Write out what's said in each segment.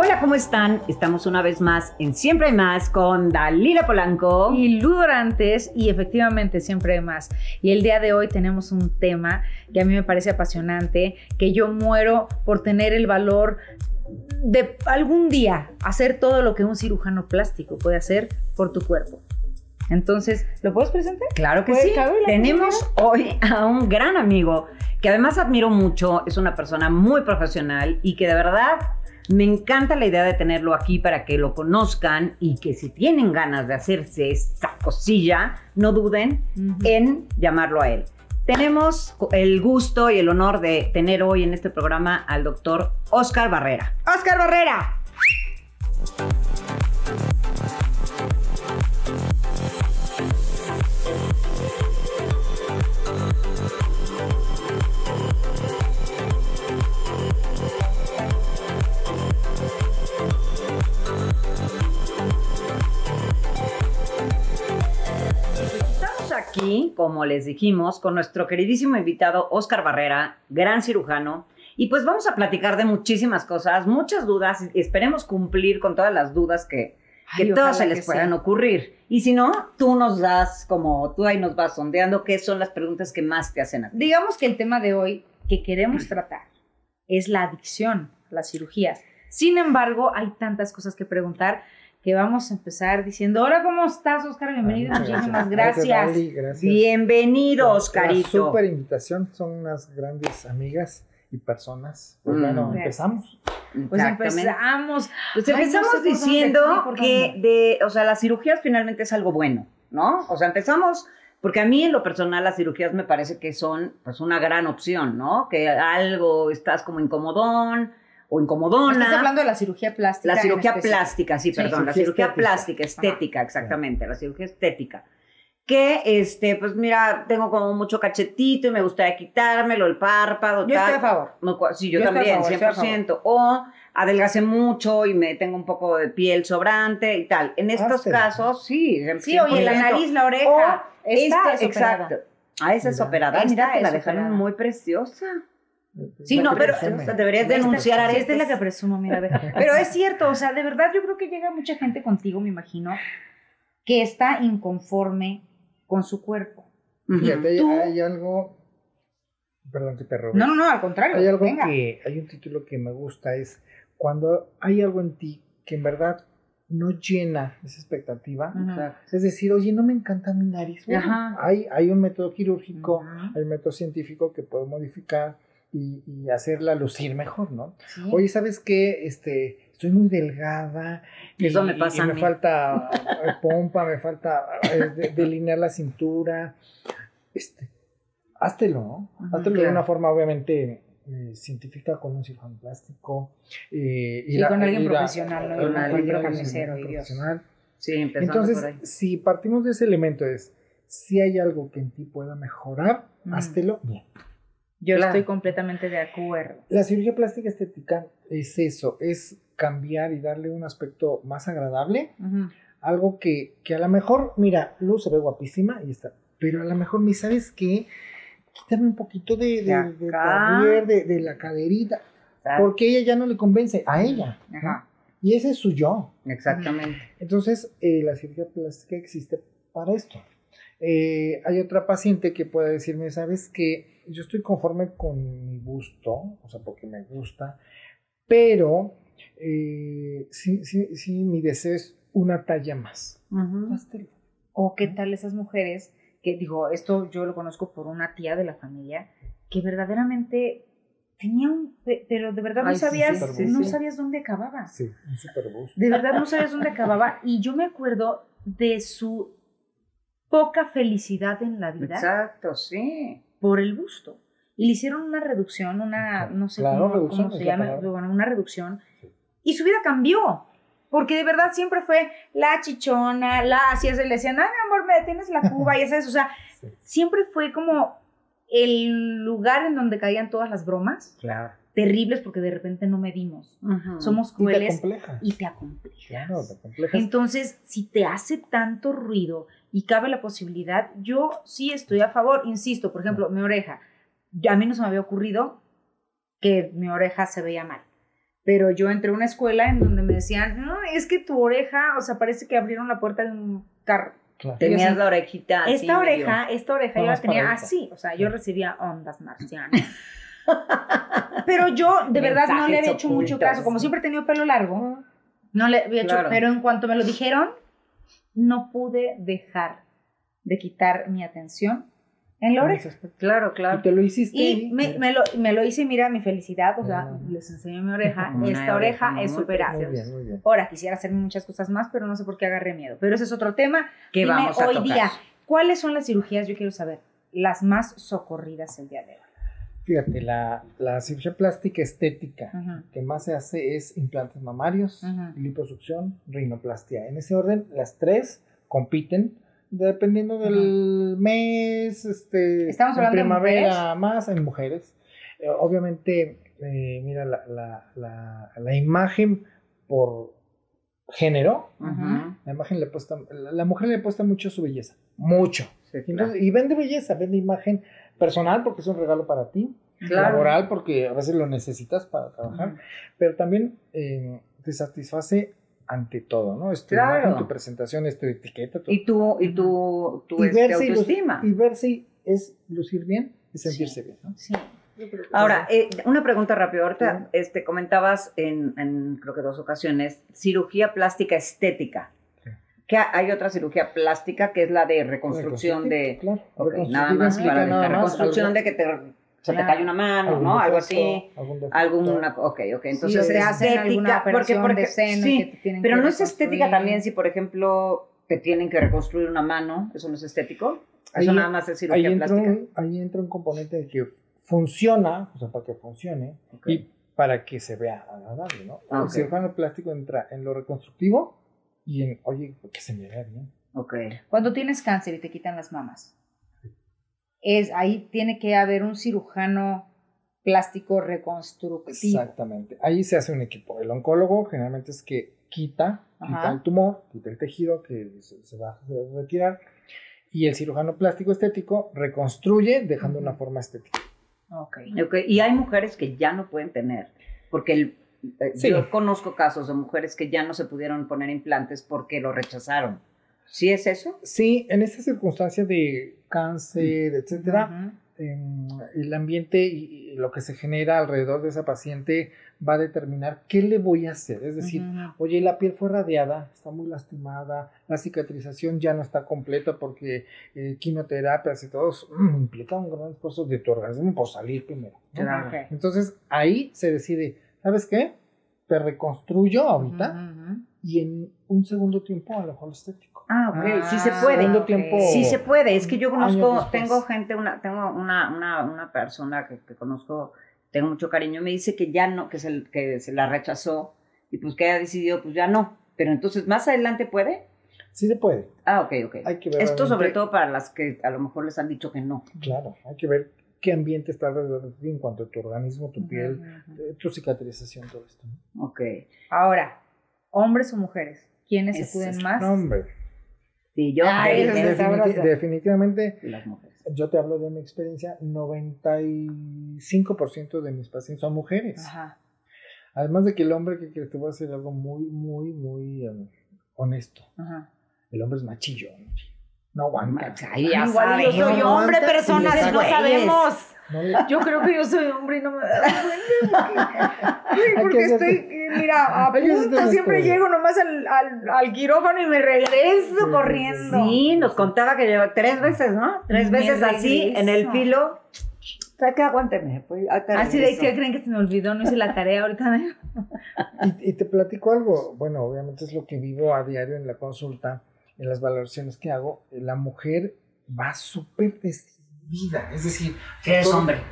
Hola, ¿cómo están? Estamos una vez más en Siempre hay más con Dalila Polanco. y ludorantes y efectivamente siempre hay más. Y el día de hoy tenemos un tema que a mí me parece apasionante, que yo muero por tener el valor de algún día hacer todo lo que un cirujano plástico puede hacer por tu cuerpo. Entonces, ¿lo puedes presentar? Claro que Pues, sí. Tenemos hoy a un gran amigo que además admiro mucho, es una persona muy profesional y que de verdad me encanta la idea de tenerlo aquí para que lo conozcan y que si tienen ganas de hacerse esta cosilla, no duden en llamarlo a él. Tenemos el gusto y el honor de tener hoy en este programa al doctor Oscar Barrera. ¡Oscar Barrera! Aquí, como les dijimos, con nuestro queridísimo invitado Oscar Barrera, gran cirujano. Y pues vamos a platicar de muchísimas cosas, muchas dudas. Esperemos cumplir con todas las dudas que, que Ay, todas se les puedan ocurrir. Y si no, tú nos das como, tú ahí nos vas sondeando qué son las preguntas que más te hacen a ti. Digamos que el tema de hoy que queremos tratar es la adicción a las cirugías. Sin embargo, hay tantas cosas que preguntar que vamos a empezar diciendo, hola, ¿cómo estás, Oscar? Bienvenido, Muchas muchísimas Gracias, gracias. Dali, gracias. Bienvenido, Oscarito. súper invitación, son unas grandes amigas y personas. Pues Mm. bueno, Gracias. empezamos. Pues empezamos. Pues Ay, no empezamos sé por dónde, diciendo que de, o sea, las cirugías finalmente es algo bueno, ¿no? O sea, empezamos porque a mí en lo personal las cirugías me parece que son pues una gran opción, ¿no? Que algo estás como incomodón o incomodona. Estás hablando de la cirugía plástica. La cirugía plástica, sí, Sí, perdón, la cirugía estética. plástica, estética, exactamente, la cirugía estética. Que, este, pues mira, tengo como mucho cachetito y me gustaría quitármelo, el párpado, Yo tal. estoy a favor. Cua- Sí, yo, Yo también, favor, estoy a 100%. O adelgacé mucho y me tengo un poco de piel sobrante y tal. En estos Háztela. casos, sí. Sí, oye, la 100%. nariz, la oreja. O esta esta, es operada. exacto. Ah, esa es Mira. operada. Esta Mira, te la dejaron muy preciosa. Sí, no, pero o sea, deberías Esta- denunciar a Esta es la que presumo, mira. Pero es cierto, o sea, de verdad yo creo que llega mucha gente contigo, me imagino, que está inconforme con su cuerpo. Fíjate, hay, Tú- hay algo. Perdón que te robe. No, no, no, al contrario. Hay algo venga. que. Hay un título que me gusta: es cuando hay algo en ti que en verdad no llena esa expectativa. Exacto. Es decir, oye, no me encanta mi nariz. Bueno, Ajá. hay, hay un método quirúrgico, Ujú. hay un método científico que puede modificar y, y hacerla lucir mejor, ¿no? Sí. Oye, ¿sabes qué? Este, estoy muy delgada. Eso y- me pasa y a me mí. falta eh, pompa, me falta eh, de- delinear la cintura. Este, háztelo, ¿no? Ujú, háztelo de una forma, obviamente, eh, científica, con un cirujano plástico. eh, Y con alguien profesional, ¿no? Y con alguien y profesional. Sí, empezando por ahí. Entonces, si partimos de ese elemento es, si hay algo que en ti pueda mejorar, Ujú. háztelo bien. Yo Claro. estoy completamente de acuerdo. La cirugía plástica estética es eso, es cambiar y darle un aspecto más agradable, algo que, que a lo mejor, mira, Luz se ve guapísima y está, pero a lo mejor me sabes qué, quítame un poquito de, de, De la caderita, porque ella ya no le convence a ella, ¿no? Ajá. y ese es su yo. Exactamente. Entonces, eh, la cirugía plástica existe para esto. Eh, hay otra paciente que puede decirme, ¿sabes que Yo estoy conforme con mi gusto, o sea, porque me gusta, pero eh, sí, sí, sí, mi deseo es una talla más. O qué tal esas mujeres que, digo, esto yo lo conozco por una tía de la familia, que verdaderamente tenía un, pe- pero de verdad Ay, no sabías, sí, sí, no sabías dónde acababa. Sí, un super gusto. De verdad no sabías dónde acababa. Y yo me acuerdo de su poca felicidad en la vida Exacto, sí. por el gusto. y le hicieron una reducción, una, no sé Claro, cómo, reducción cómo se es la llama, bueno, una reducción, Sí. y su vida cambió. Porque de verdad siempre fue la chichona, la así, así, le decían, ay, mi amor, me detienes la cuba, y esas, o sea, Sí. siempre fue como el lugar en donde caían todas las bromas Claro. terribles porque de repente no medimos. Ujú. Somos Y te claro compleja. y te acomplejas. Claro, te complejas. Entonces, si te hace tanto ruido y cabe la posibilidad, yo sí estoy a favor, insisto, por ejemplo, mi oreja. Ya a mí no se me había ocurrido que mi oreja se veía mal. Pero yo entré a una escuela en donde me decían, no, es que tu oreja, o sea, parece que abrieron la puerta de un carro. Claro. Tenías la orejita así esta medio- oreja, esta oreja yo la tenía así, o sea, yo recibía ondas marcianas. Pero yo de verdad no le había hecho mucho caso, como siempre he tenido pelo largo, no le había hecho, Claro. pero en cuanto me lo dijeron, no pude dejar de quitar mi atención en la oreja. aspecto. Claro, Y claro. te lo hiciste. Y me, lo, me lo hice, mira, mi felicidad, o sea, les enseñé mi oreja, Una esta oreja oreja es muy superada. Muy bien, muy bien. Ahora, quisiera hacerme muchas cosas más, pero no sé por qué agarré miedo. Pero ese es otro tema. ¿Qué Dime vamos a hoy tocar? día, ¿cuáles son las cirugías? Yo quiero saber, las más socorridas el día de hoy. Fíjate, la, la cirugía plástica estética que más se hace es implantes mamarios, liposucción, rinoplastia. En ese orden, las tres compiten dependiendo del mes, este, Estamos en hablando de primavera más en mujeres. Eh, obviamente, eh, mira, la, la, la, la imagen por género, la imagen le apuesta, la, mujer le apuesta mucho a su belleza, mucho. Sí, Y, claro. entonces- y vende belleza, vende imagen personal porque es un regalo para ti, Claro. laboral porque a veces lo necesitas para trabajar, pero también eh, te satisface ante todo, ¿no? Es tu Claro. imagen, tu presentación, es tu etiqueta, tu- Y tu, y tu, tu y este, verse y, autoestima. y verse es lucir bien y sentirse bien, ¿no? Sí. Ahora, eh, una pregunta rápida. Ahorita este, comentabas en, en, creo que dos ocasiones, cirugía plástica estética. Sí. Que ha- hay otra cirugía plástica que es la de reconstrucción de... Claro, Ok, reconstructiva nada más para nada más reconstrucción algo- de que te, se te cae una mano, ¿no? Algo así. Alguna, ok, ok. Entonces, Sí, hacen estética, porque, porque, sí, que pero no es estética también si, por ejemplo, te tienen que reconstruir una mano, ¿eso no es estético? Eso Ahí- nada más es ahí cirugía entra, plástica. un, ahí entra un componente de que funciona, o sea, para que funcione Ok. y para que se vea agradable, ¿no? Ah, El ok. cirujano plástico entra en lo reconstructivo y en, oye, que se me vea bien. Ok. Cuando tienes cáncer y te quitan las mamas, es, ahí tiene que haber un cirujano plástico reconstructivo. Exactamente. Ahí se hace un equipo. El oncólogo generalmente es que quita, quita el tumor, quita el tejido que se, se va a retirar. Y el cirujano plástico estético reconstruye dejando una forma estética. Ok. Ok, Y hay mujeres que ya no pueden tener, porque el- eh, Sí. yo conozco casos de mujeres que ya no se pudieron poner implantes porque lo rechazaron. ¿Sí es eso? Sí, en esta circunstancia de cáncer, etcétera, em, el ambiente y lo que se genera alrededor de esa paciente va a determinar qué le voy a hacer. Es decir, oye, la piel fue radiada, está muy lastimada, la cicatrización ya no está completa porque eh, quimioterapias y todo eso, mm, implica un gran esfuerzo de tu organismo por salir primero. ¿no? Claro. Ok. Entonces ahí se decide, ¿sabes qué? Te reconstruyo ahorita Ujú, ujú. y en un segundo tiempo a lo mejor estético. Ah, ok, sí se Ah, puede. Segundo ok. tiempo. Sí se puede, es que yo conozco, tengo gente, una, tengo una, una, una persona que, que conozco, tengo mucho cariño, me dice que ya no, que se, que se la rechazó y pues que ha decidido, pues ya no. Pero entonces, ¿más adelante puede? Sí se puede. Ah, ok, ok. Hay que ver Esto sobre todo para las que a lo mejor les han dicho que no. Claro, hay que ver qué ambiente está alrededor de ti en cuanto a tu organismo, tu piel, eh, tu cicatrización, todo esto. ¿no? Ok. Ahora, hombres o mujeres, ¿quiénes acuden más? No, hombre. Sí, yo es. Definiti- definitivamente, las mujeres. Yo te hablo de mi experiencia, 95% de mis pacientes son mujeres. Ajá. Además de que el hombre, que te voy a decir algo muy, muy, muy eh, honesto. Ajá. El hombre es machillo. No aguanta. Ay, ya Igual yo soy no hombre, aguanta personas, no sabemos. No le- Yo creo que yo soy hombre y no me da cuenta. Ay, porque estoy, mira, a punto, un siempre llego nomás al, al, al quirófano y me regreso sí, corriendo. Sí, nos contaba que lleva tres veces, ¿no? Tres Me veces así, en el filo. O sea, que aguánteme. Pues, Así de que creen que se me olvidó, no hice la tarea ahorita. Y, y te platico algo, bueno, obviamente es lo que vivo a diario en la consulta, en las valoraciones que hago. La mujer va súper decidida vida. Es decir, Que eres doctor- hombre.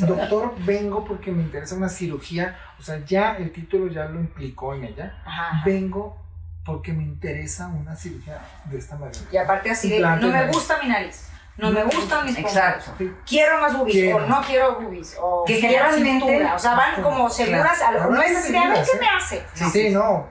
Doctor, vengo porque me interesa una cirugía. O sea, ya el título ya lo implicó en ella. Ajá. Vengo porque me interesa una cirugía de esta manera. Y aparte así de, no me gusta mi nariz, no me gustan mis. Exacto. Quiero más boobies Quiero. o no quiero boobies o Que quiero generalmente- cintura. O sea, van como seguras a lo no es de a ver qué me hace. Sí, sí, no,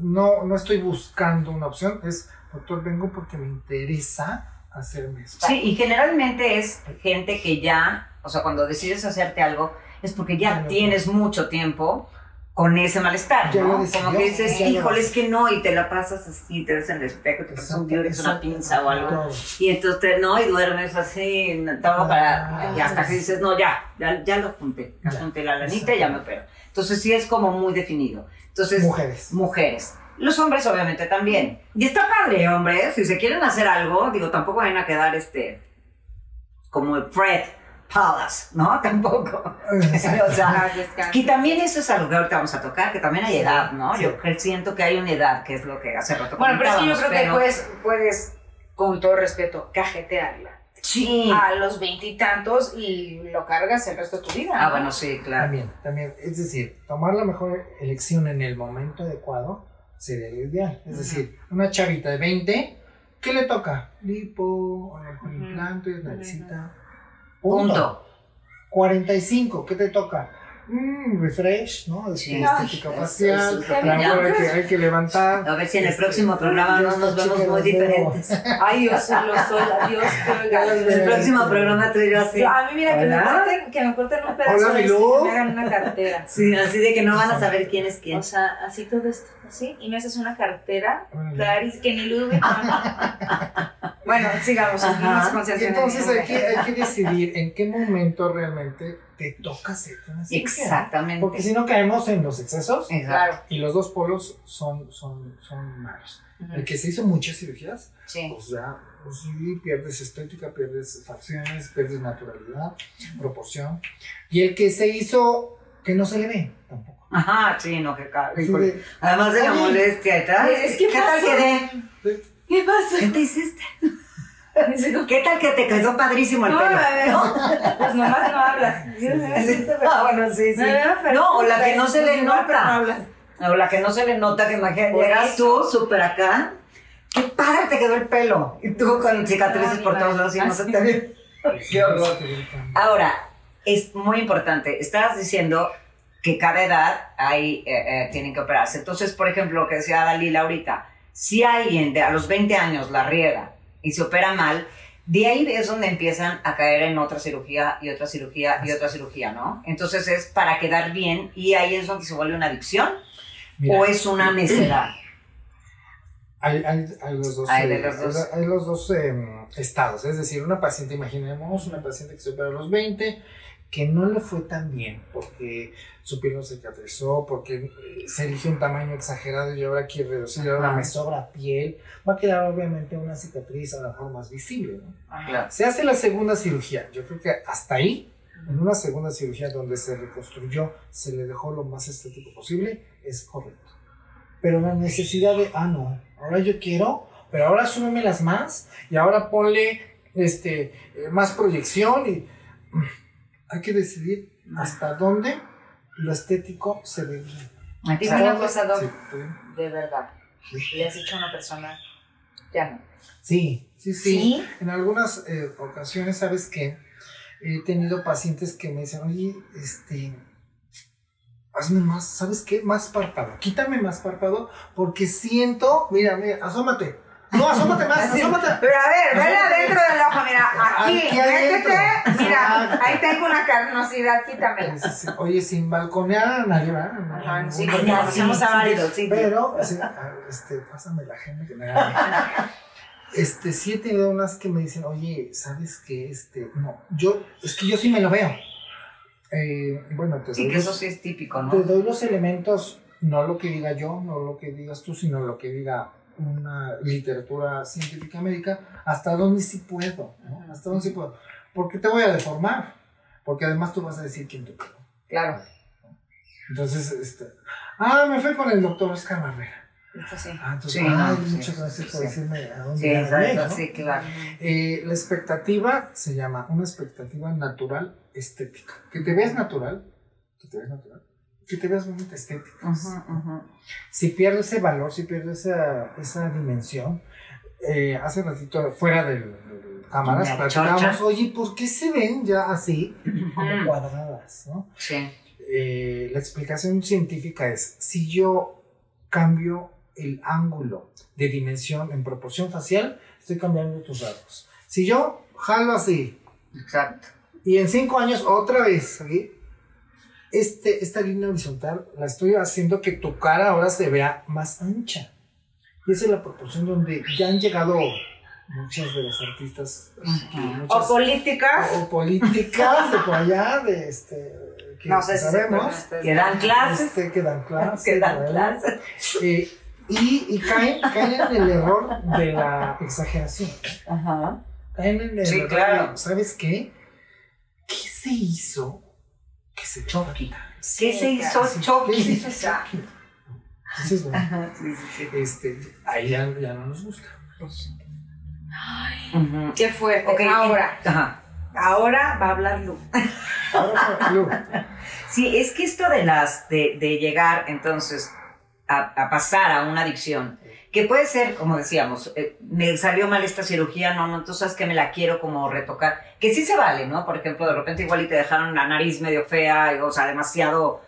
no, no estoy buscando una opción, es, doctor, vengo porque me interesa hacerme eso. Sí, y generalmente es gente que ya, o sea, cuando decides hacerte algo, es porque ya Claro. tienes mucho tiempo con ese malestar, Ya ¿no? decidió, Como que dices, ya híjole, es que no, y te la pasas así, te ves en el espejo, te pasas un diurex, una Exacto, pinza o algo. Y entonces, no, y duermes así, todo para, Ah, y hasta que dices, no, ya, ya, ya lo junté, ya Ya, junté la lanita y ya me opero. Entonces sí es como muy definido. Entonces, Mujeres. mujeres. Los hombres obviamente también. Y está padre, hombres, si se quieren hacer algo, digo, tampoco van a quedar este, como el Fred Palace, ¿no? Tampoco. o sea, que también eso es algo que ahorita vamos a tocar, que también hay edad, ¿no? sí. Yo siento que hay una edad, que es lo que hace rato Bueno, pero es que yo creo comentábamos, que pero- puedes, puedes, con todo respeto, cajetearla Sí. a los veintitantos y, lo cargas el resto de tu vida. Ah, ¿no? bueno, sí, claro. También, también, es decir, tomar la mejor elección en el momento adecuado sería lo ideal. Es decir, una chavita de 20, ¿qué le toca? Lipo, a lo mejor Ujú. implantes, naricita. Punto. 45, ¿qué te toca? Mm, refresh, ¿no? Sí. estética facial, eso, eso, a lo ya. mejor hay que, hay que levantar. A ver si en el Este, próximo programa no nos vemos muy diferentes. Ay, yo sí lo soy, adiós. Ya En el próximo programa tú y yo así. A mí, mira, que me, corten, que me corten un pedazo Hola, de esto y Milú. que me hagan una cartera. Sí, así de que no van a saber quién es quién. O sea, así todo esto, así, y me haces una cartera. Clarice, que ni Ludwig. bueno, sigamos, Ajá. Y entonces mi hay que, hay que decidir en qué momento realmente te toca hacer una cirugía. Exactamente. Porque si no caemos en los excesos Exacto. Claro. y los dos polos son, son, son malos. El que se hizo muchas cirugías, Sí. pues ya pues sí, pierdes estética, pierdes facciones, pierdes naturalidad, proporción. Y el que se hizo que no se le ve tampoco. Ajá, sí, no, que ca- Así híjole. de, Además de la Oye, molestia y tal. es que ¿Qué tal pasó. quedé? ¿Qué pasa? ¿Qué te hiciste? ¿Qué tal que te quedó padrísimo el No, pelo? bebé. Pues nomás no hablas. Ah, bueno, sí, sí. No, o la que no se le nota. O la que no se le nota, que imagínate, llegas eso. tú súper acá. Qué padre te quedó el pelo. Y tú con cicatrices No, por todos lados y no se te ve. Qué horror. Ahora, es muy importante. Estabas diciendo que cada edad hay, eh, eh, tienen que operarse. Entonces, por ejemplo, lo que decía Dalila ahorita, si alguien de a los 20 años la riega y se opera mal, de ahí es donde empiezan a caer en otra cirugía y otra cirugía y otra cirugía, ¿no? Entonces es para quedar bien y ahí es donde se vuelve una adicción Mira, o es una necedad. Hay, hay, hay los dos, Hay eh, los dos. hay los dos, em, estados. Es decir, una paciente, imaginemos, una paciente que se operó a los 20, que no le fue tan bien porque su piel no cicatrizó, porque eh, se eligió un tamaño exagerado y ahora quiere reducir, ahora Ajá. me sobra piel. Va a quedar obviamente una cicatriz a lo mejor más visible. ¿no? Claro. Se hace la segunda cirugía. Yo creo que hasta ahí, en una segunda cirugía donde se reconstruyó, se le dejó lo más estético posible, es correcto. Pero la necesidad de, ah, no, ahora yo quiero, pero ahora súmemelas más y ahora ponle este, eh, más proyección y hay que decidir hasta dónde lo estético se ve bien. Dime una cosa, Doc, de verdad. Le has dicho a una persona, ya no. Sí, sí, sí. ¿Sí? En algunas eh, ocasiones, ¿sabes qué? He tenido pacientes que me dicen, oye, este, hazme más, ¿sabes qué? Más párpado, quítame más párpado porque siento, mira, mira, asómate. No, asómate más, asómate. Pero a ver, vele adentro del ojo, mira, aquí, Aquí métete, mira, ahí tengo una carnosidad, quítamela. Sí, sí, Oye, sin balconear a nadie, ¿verdad? No, Ajá, no, sí, ya, conocemos sí. Pero, este, pásame la agenda que me haga. Este, sí he tenido unas que me dicen, oye, ¿sabes qué? Este, no, yo, es que yo sí me lo veo. Eh, bueno, te Sí, doy que los- eso sí es típico, te ¿no? doy los elementos, no lo que diga yo, no lo que digas tú, sino lo que diga una literatura científica médica, hasta dónde sí puedo, ¿no? Hasta dónde sí puedo. Porque te voy a deformar, porque además tú vas a decir quién te operó. Claro. Entonces, este, ah, me fui con el doctor Oscar Barrera. Esto sí. Ah, entonces, Sí, no, sí, muchas gracias por sí. decirme a dónde Sí, exacto, ¿no? sí, claro. Eh, la expectativa se llama una expectativa natural estética. Que te veas natural, que te veas natural, que te veas bonita estética. Si pierdes ese valor, si pierdes esa, esa dimensión, eh, hace ratito fuera del, del cámaras La platicábamos, oye, ¿por qué se ven ya así, como cuadradas? ¿no? Sí. Eh, la explicación científica es, si yo cambio el ángulo de dimensión en proporción facial, estoy cambiando tus rasgos. Si yo jalo así Exacto. y en cinco años otra vez, ¿sí? Este, esta línea horizontal la estoy haciendo que tu cara ahora se vea más ancha. Y esa es la proporción donde ya han llegado muchas de las artistas, muchas- O políticas. o políticas de por allá, de este, que No sé si sabemos. acuerdan ustedes. Que dan clases. Este, que dan clases. Que dan ¿verdad? clases. Eh, y y caen, caen en el error de la exageración. Ajá. Caen en el Sí, error claro. ¿Sabes qué? ¿Qué se hizo que se choca? ¿Qué se hizo Sí, ¿Qué se Chucky? hizo Chucky? Entonces, bueno, Ajá, sí, sí, sí. este, ahí ya, ya no nos gusta. Ujú. Qué fuerte. Ok, Ahora, Ajá. ahora va a hablar Lu. Ahora, Lu, Sí, es que esto de las de, de llegar entonces a, a pasar a una adicción, que puede ser, como decíamos, eh, me salió mal esta cirugía, no, no, tú sabes que me la quiero como retocar, que sí se vale, ¿no? Por ejemplo, de repente igual y te dejaron la nariz medio fea, y, o sea, demasiado,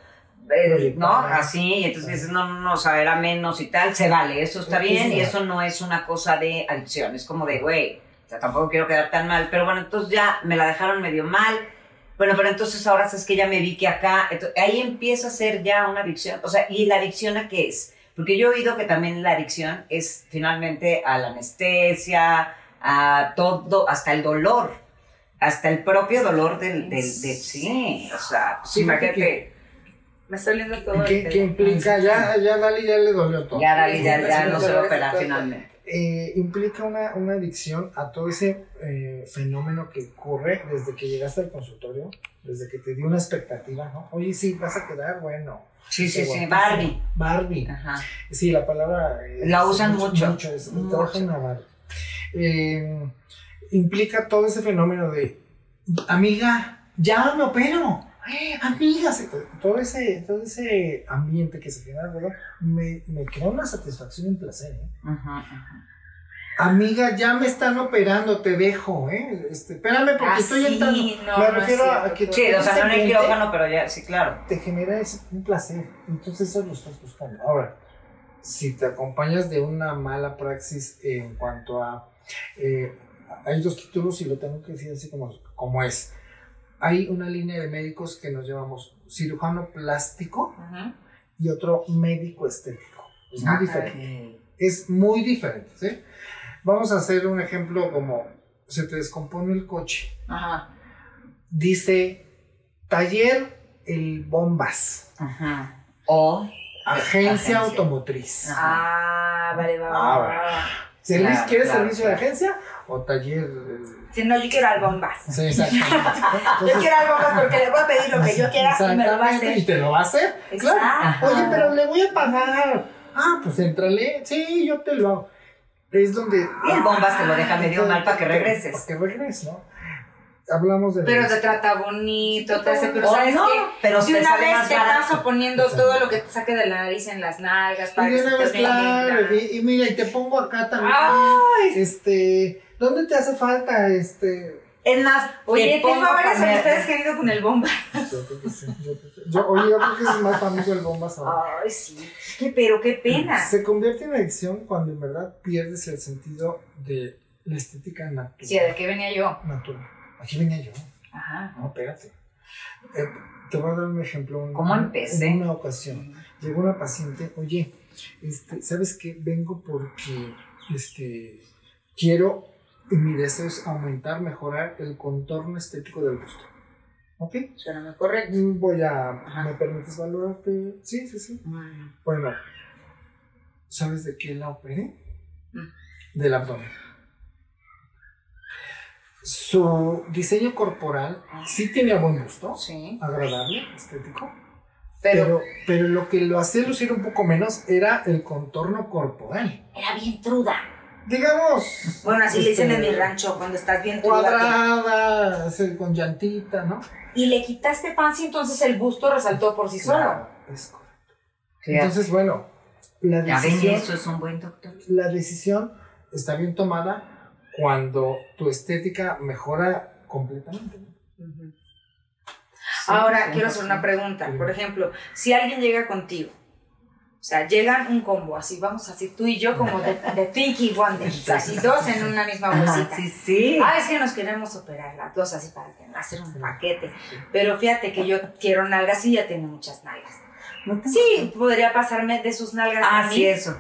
eh. ¿no? Así, y entonces dices, no, no, no, o sea, era menos y tal, se vale, eso está Sí, bien, y eso no es una cosa de adicción, es como de, güey, o sea, tampoco quiero quedar tan mal, pero bueno, entonces ya me la dejaron medio mal, bueno, pero entonces ahora es que ya me vi que acá, ahí empieza a ser ya una adicción. O sea, ¿y la adicción a qué es? Porque yo he oído que también la adicción es finalmente a la anestesia, a todo, hasta el dolor, hasta el propio dolor del, del, del- sí, o sea, pues Sí, imagínate, Me estoy oliendo todo ¿qué, el qué implica? Ya, ya Dali ya le dolió todo. ya, Dali, ya, ya no se va a operar finalmente. eh, implica una, una adicción a todo ese eh, fenómeno que ocurre desde que llegaste al consultorio, desde que te dio una expectativa, ¿no? Oye, sí, vas a quedar bueno. Sí, sí, sí. Barbie. Barbie. Ajá. Sí, la palabra. eh, La es usan mucho. Mucho, es, Mucho. Barbie. Eh, implica todo ese fenómeno de, amiga, ya me opero. Eh, amiga, se- todo ese, todo ese ambiente que se genera alrededor me, me crea una satisfacción y un placer. ¿eh? Ajá, ajá. Amiga, ya me están operando, te dejo, ¿eh? Este, espérame porque Ah, estoy sí, entrando. no, me no refiero a cierto, que tú- Sí, o sea, no en el quirófano, pero ya, sí, claro. te genera ese, un placer. Entonces eso lo estás buscando. Ahora, si te acompañas de una mala praxis en cuanto a... eh, hay dos títulos y lo tengo que decir así como, como es. Hay una línea de médicos que nos llamamos cirujano plástico y otro médico estético. Es muy Ah, diferente. Es muy diferente, ¿sí? Vamos a hacer un ejemplo como se te descompone el coche. Ajá. Dice taller el bombas, Ajá. O, agencia, Agencia. automotriz. Ah, vale, va, Ah, va, bueno. va. Servi- Claro, ¿Quieres claro, servicio claro. de agencia o taller? el- Si no, yo quiero al bombas. Sí, exactamente. Yo Entonces, quiero al bombas porque le voy a pedir lo que yo quiera y me lo va a hacer. ¿Y te lo va a hacer? Claro. Exacto. Oye, pero le voy a pagar. Ah, pues entrale. Sí, yo te lo hago. Es donde. Y el bombas te lo deja medio mal para que regreses. Para que regreses, ¿no? Hablamos de. Pero te trata bonito, te hace, pero O ¿sabes no, qué? pero si una vez te paso poniendo todo lo que te saque de la nariz en las nalgas para Y que una te vez, claro. Y, y mira, y te pongo acá también. Ay, Este. ¿Dónde te hace falta este.? Es más, Oye, te tengo varias amistades que han ido con el bomba. Yo creo que sí. Yo, creo que- yo- oye, yo creo que es más famoso el bombas ahora. Ay, sí. Qué, pero qué pena. Se convierte en adicción cuando en verdad pierdes el sentido de la estética natural. Sí, ¿de qué venía yo? natural. Aquí venía yo. Ajá. No, espérate. Eh, te voy a dar un ejemplo. Un- ¿Cómo empecé? En una ocasión llegó una paciente, oye, este, ¿sabes qué? Vengo porque este, quiero, y mi deseo es aumentar, mejorar el contorno estético del busto. ¿Ok? Suena muy correcto. Mm, Voy a, Ajá. ¿me permites valorarte? Sí, sí, sí. Bueno, ¿sabes de qué la operé? Mm. Del abdomen. Su diseño corporal sí tenía buen gusto, Sí. agradable, estético, Pero, Pero, pero lo que lo hacía lucir un poco menos era el contorno corporal. Era bien truda. Digamos. Bueno, así le dicen en este, mi rancho, cuando estás bien. Cuadrada, así, con llantita, ¿no? Y le quitaste panza y entonces el busto resaltó por sí solo. Claro, es correcto. Entonces, bueno, la Ya ven, decisión, eso es un buen doctor. la decisión está bien tomada cuando tu estética mejora completamente. Ahora, Sí, quiero hacer una pregunta. Por ejemplo, si alguien llega contigo, o sea, llegan un combo, así vamos así, tú y yo como de, de Pinky Wonder, así dos en una misma bolsita. sí, sí. Ah, es que nos queremos operar las dos así para que- hacer un paquete. Pero fíjate que yo quiero nalgas y ya tiene muchas nalgas. ¿No te- Sí, podría pasarme de sus nalgas a Ah, mí. sí, eso.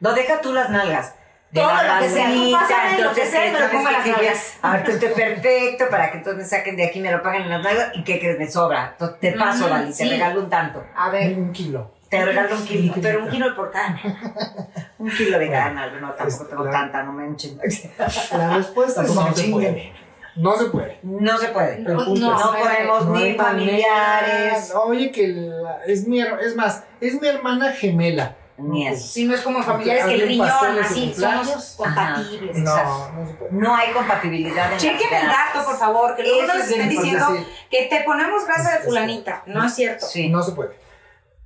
No, deja tú las nalgas. De Todo la lo que sea, lo que sea me lo las Que nalgas. A ver, tú perfecto para que entonces me saquen de aquí, me lo paguen en las nalgas y ¿qué crees? Me sobra. Entonces te paso, Ujú, Dali, sí. te regalo un tanto. A ver, Un kilo. Te regalo un kilo. pero un kilo por cada. Un kilo de cada nalga. No, tampoco Este, tengo la- tanta, no me enchen. La respuesta es no se puede. No se puede. No se puede. No, no, podemos No ni manera. familiares. Oye, que la- es mi es más, es mi hermana gemela. Ni. Si no es como familiares que el riñón, así, somos compatibles. No, no se puede. No hay compatibilidad en Chequen el dato, por favor, que luego nos estén diciendo que te ponemos grasa de fulanita. No es cierto. Sí. No se puede.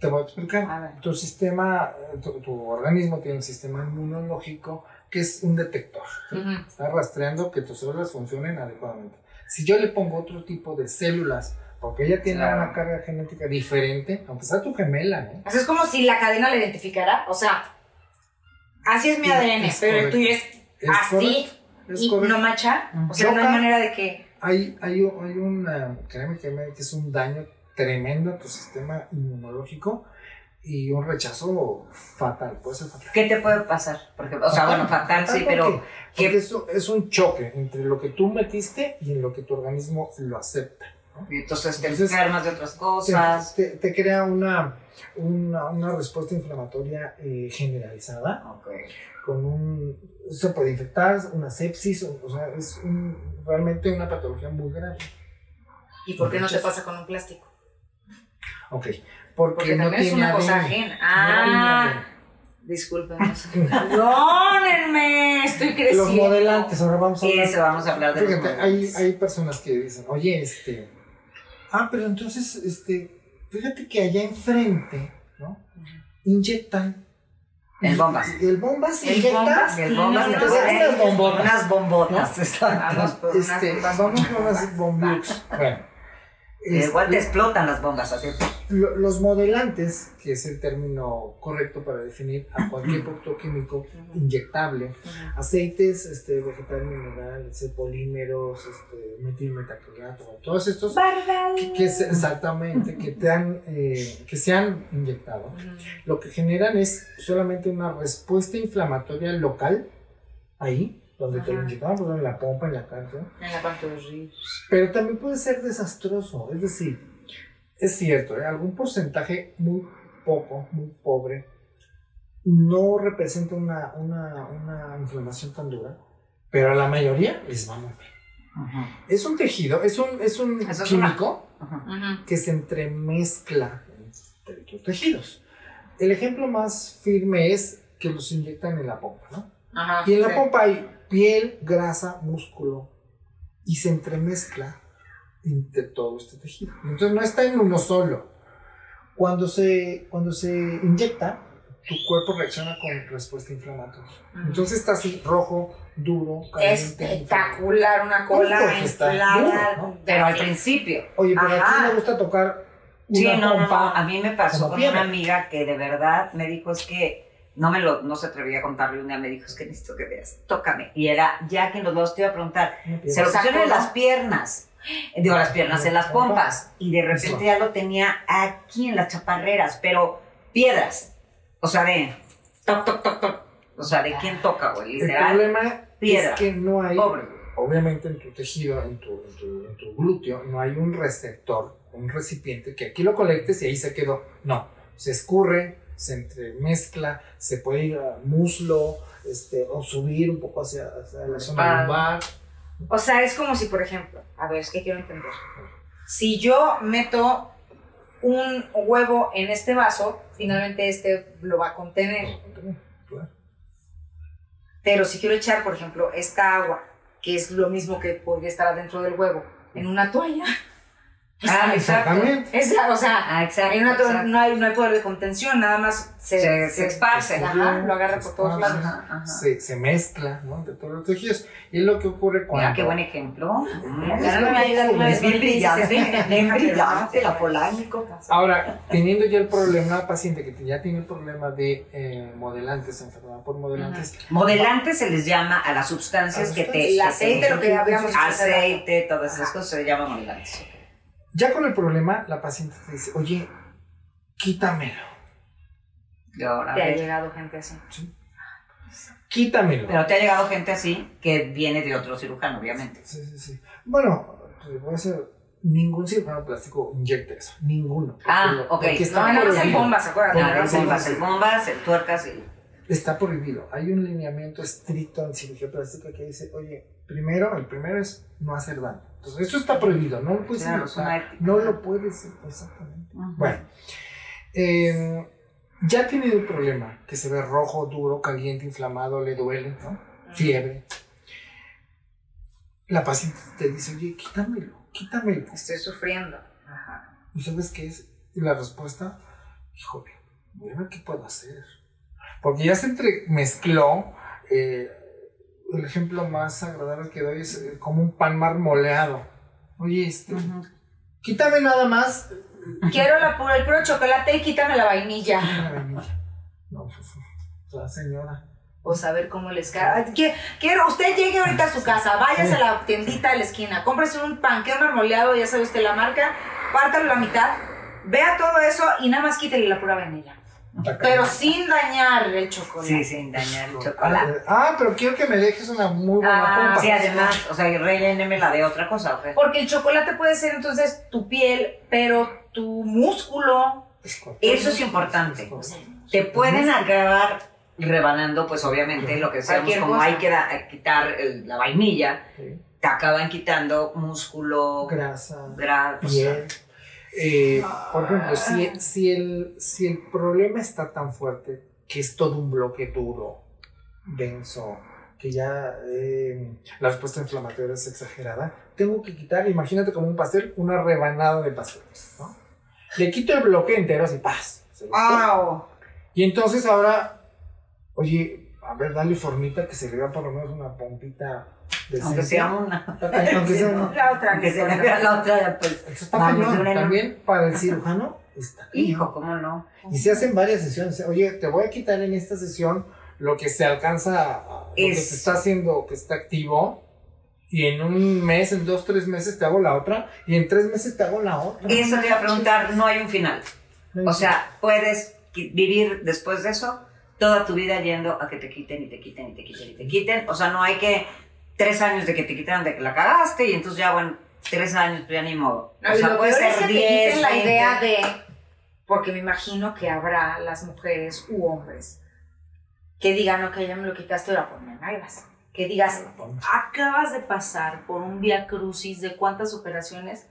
Te voy a explicar. A ver. Tu sistema, eh, tu, tu organismo tiene un sistema inmunológico que es un detector. Está rastreando que tus células funcionen adecuadamente. Si yo le pongo otro tipo de células, porque ella tiene Claro. una carga genética diferente, aunque sea tu gemela, ¿eh? Así es como si la cadena la identificara. O sea, así es mi ADN, es pero el tuyo es, Es así es y correcto. no macha. O sea, no hay manera de que. hay, hay, un- hay una, créeme que me- que es un daño tremendo a tu sistema inmunológico y un rechazo fatal, puede ser fatal. ¿Qué te puede pasar? Porque, o sea, bueno, fatal sí, ¿por pero qué? Porque eso es un choque entre lo que tú metiste y en lo que tu organismo lo acepta. ¿no? y entonces te Entonces, enfermas de otras Te, cosas. te- te crea una, una, una respuesta inflamatoria eh, generalizada Ok. con un se puede infectar una sepsis o, o sea es un- realmente una patología muy grave ¿Y por qué no te pasa con un plástico? Ok porque, Porque no también es una cosa ADN. ajena. No Ah, disculpen. Perdónenme, estoy creciendo. los modelantes ahora vamos a Y hablar eso, vamos a hablar de los fíjate hay, modelantes. hay personas que dicen oye este ah pero entonces este fíjate que allá enfrente no inyectan El bombas. y el bombas El inyecta bombas. El bombas No, te no, ponen unas bombotas. Unas bombotas, Vamos exacto. por unas Este, bombas. vamos bomblux. Bueno. Igual te explotan las bombas, así. lo- los modelantes, que es el término correcto para definir a cualquier producto químico inyectable, aceites, este, vegetal, mineral, polímeros, este, metilmetacrilato, todos estos que, que es exactamente que te han, eh, que se han inyectado, lo que generan es solamente una respuesta inflamatoria local ahí donde te lo Ajá. inyectaban, por ejemplo, en la pompa, en la cárcel. En la pantorrilla. Pero también puede ser desastroso. Es decir, es cierto, ¿eh? algún porcentaje muy poco, muy pobre, no representa una, una, una inflamación tan dura, pero a la mayoría les va muy bien. Es un tejido, es un, es un Eso químico que se entremezcla entre otros tejidos. El ejemplo más firme es que los inyectan en la pompa, ¿no? Ajá. Y en la sí. pompa hay piel, grasa, músculo y se entremezcla entre todo este tejido. Entonces no está en uno solo. Cuando se, cuando se inyecta, tu cuerpo reacciona con respuesta inflamatoria. Entonces está así rojo, duro, caliente. Espectacular, una cola Porque está inflada. ¿no? Pero al principio. Oye, pero Ajá. a ti me gusta tocar una Sí, no. A mí me pasó con una amiga que de verdad me dijo es que no me lo, no se atrevía a contarle un día, me dijo es que necesito que veas, tócame. Y era, ya que en los dos te iba a preguntar, se lo pusieron en las piernas. Digo, las piernas, en las pompas. Y de repente Eso. ya lo tenía aquí en las chaparreras, pero piedras. O sea, de toc, toc, toc, toc. O sea, de quién toca, güey, El literal. problema piedra. es que no hay, Pobre. obviamente en tu tejido, en tu, en, tu, en tu glúteo, no hay un receptor, un recipiente que aquí lo colectes y ahí se quedó. No, se escurre, se entremezcla, se puede ir al muslo, este, o subir un poco hacia, hacia la zona lumbar. O sea, es como si, por ejemplo, a ver, es que quiero entender. Si yo meto un huevo en este vaso, finalmente este lo va a contener. Pero si quiero echar, por ejemplo, esta agua, que es lo mismo que podría estar adentro del huevo, en una toalla. Ah, exacto. Exactamente. Esa, o sea, Ah, exacto. una toalla exacto. no hay, no hay poder de contención, nada más se, Se- se esparce. Ajá, lo agarra por todos Se lados. Se, se mezcla, ¿no? Entre todos los tejidos. Y es lo que ocurre cuando. Mira, qué buen ejemplo. Ya no me ayuda alguna vez Es bien brillante, "Déjame, bien brillante la Polanco. Ahora, teniendo ya el problema, una paciente que ya tiene el problema de eh, modelantes, enfermedad por modelantes, Modelante se les llama a las sustancias A que te... El aceite, te- lo que habíamos. Aceite, todas esas cosas se llaman modelantes. Ya con el problema, la paciente te dice, oye, quítamelo, Y ahora, Te ha llegado gente así. quítamelo. Pero te ha llegado gente así que viene de otro cirujano, obviamente. Sí, sí, sí. Bueno, te voy a hacer, ningún cirujano plástico inyecta eso, ninguno. Ah, lo- ok. No, en prohibido. bombas, acuérdate. Ah, ¿no? el sí, bombas, sí. el bombas, el tuercas y... Está prohibido. Hay un lineamiento estricto en cirugía plástica que dice, oye, primero, el primero es no hacer daño. Entonces, eso está prohibido, no lo puedes Claro, no lo puedes, exactamente. Bueno, eh, ya tenido el problema, que se ve rojo, duro, caliente, inflamado, le duele, ¿no? Fiebre. La paciente te dice, oye, quítamelo, quítamelo. Estoy sufriendo. Ajá. ¿Y sabes qué es? Y la respuesta, híjole, voy a ver qué puedo hacer. Porque ya se entremezcló, eh, el ejemplo más agradable que doy es eh, como un pan marmoleado. Oye, este, quítame nada más Quiero la pura, el puro chocolate y quítame la vainilla. una vainilla. No, pues, la señora. O saber cómo les cae. Quiero, usted llegue ahorita a su casa, váyase a la tiendita de la esquina, cómprese un panqueo marmoleado, ya sabe usted la marca, pártalo la mitad, vea todo eso y nada más quítele la pura vainilla. Pero sin dañar el chocolate. Sí, sin dañar el Ah, chocolate. eh, Ah, pero quiero que me dejes una muy buena Ah, pompa. Sí, además, o sea, y rellénemela de otra cosa, ¿ok? Porque el chocolate puede ser entonces tu piel, pero tu músculo. Eso es importante. Te pueden acabar rebanando, pues obviamente, lo que decíamos, Cualquier como cosa. hay que da- quitar el- la vainilla, Sí. te acaban quitando músculo, Grasa. grasa. piel. Eh, por ejemplo, si, si, el, si el problema está tan fuerte que es todo un bloque duro, denso, que ya eh, la respuesta inflamatoria es exagerada, tengo que quitar, imagínate como un pastel, una rebanada de pastel. ¿no? Le quito el bloque entero así, ¡paz! quito. Y entonces ahora, oye, a ver, dale formita que se le vea por lo menos una pompita de Aunque sea una. Aunque sea una. La otra. Aunque se le vea la otra, pues. Eso está cañón. También para el cirujano está cañón. Hijo, ¿cómo no? Y se hacen varias sesiones. Oye, te voy a quitar en esta sesión lo que se alcanza, lo que Es- se está haciendo, que está activo. Y en un mes, en dos, tres meses te hago la otra. Y en tres meses te hago la otra. Eso te iba a preguntar, no hay un final. O sea, puedes vivir después de eso toda tu vida yendo a que te quiten y te quiten y te quiten y te quiten. O sea, no hay que tres años de que te quitaran de que la cagaste y entonces ya, bueno, tres años, pues ya ni modo. No, o y sea, lo puede peor es ser que te 10, quiten la 20. idea de. Porque me imagino que habrá las mujeres u hombres que digan, ok, ya me lo quitaste, ahora ponme nalgas. Que digas, acabas de pasar por un via crucis de cuántas operaciones,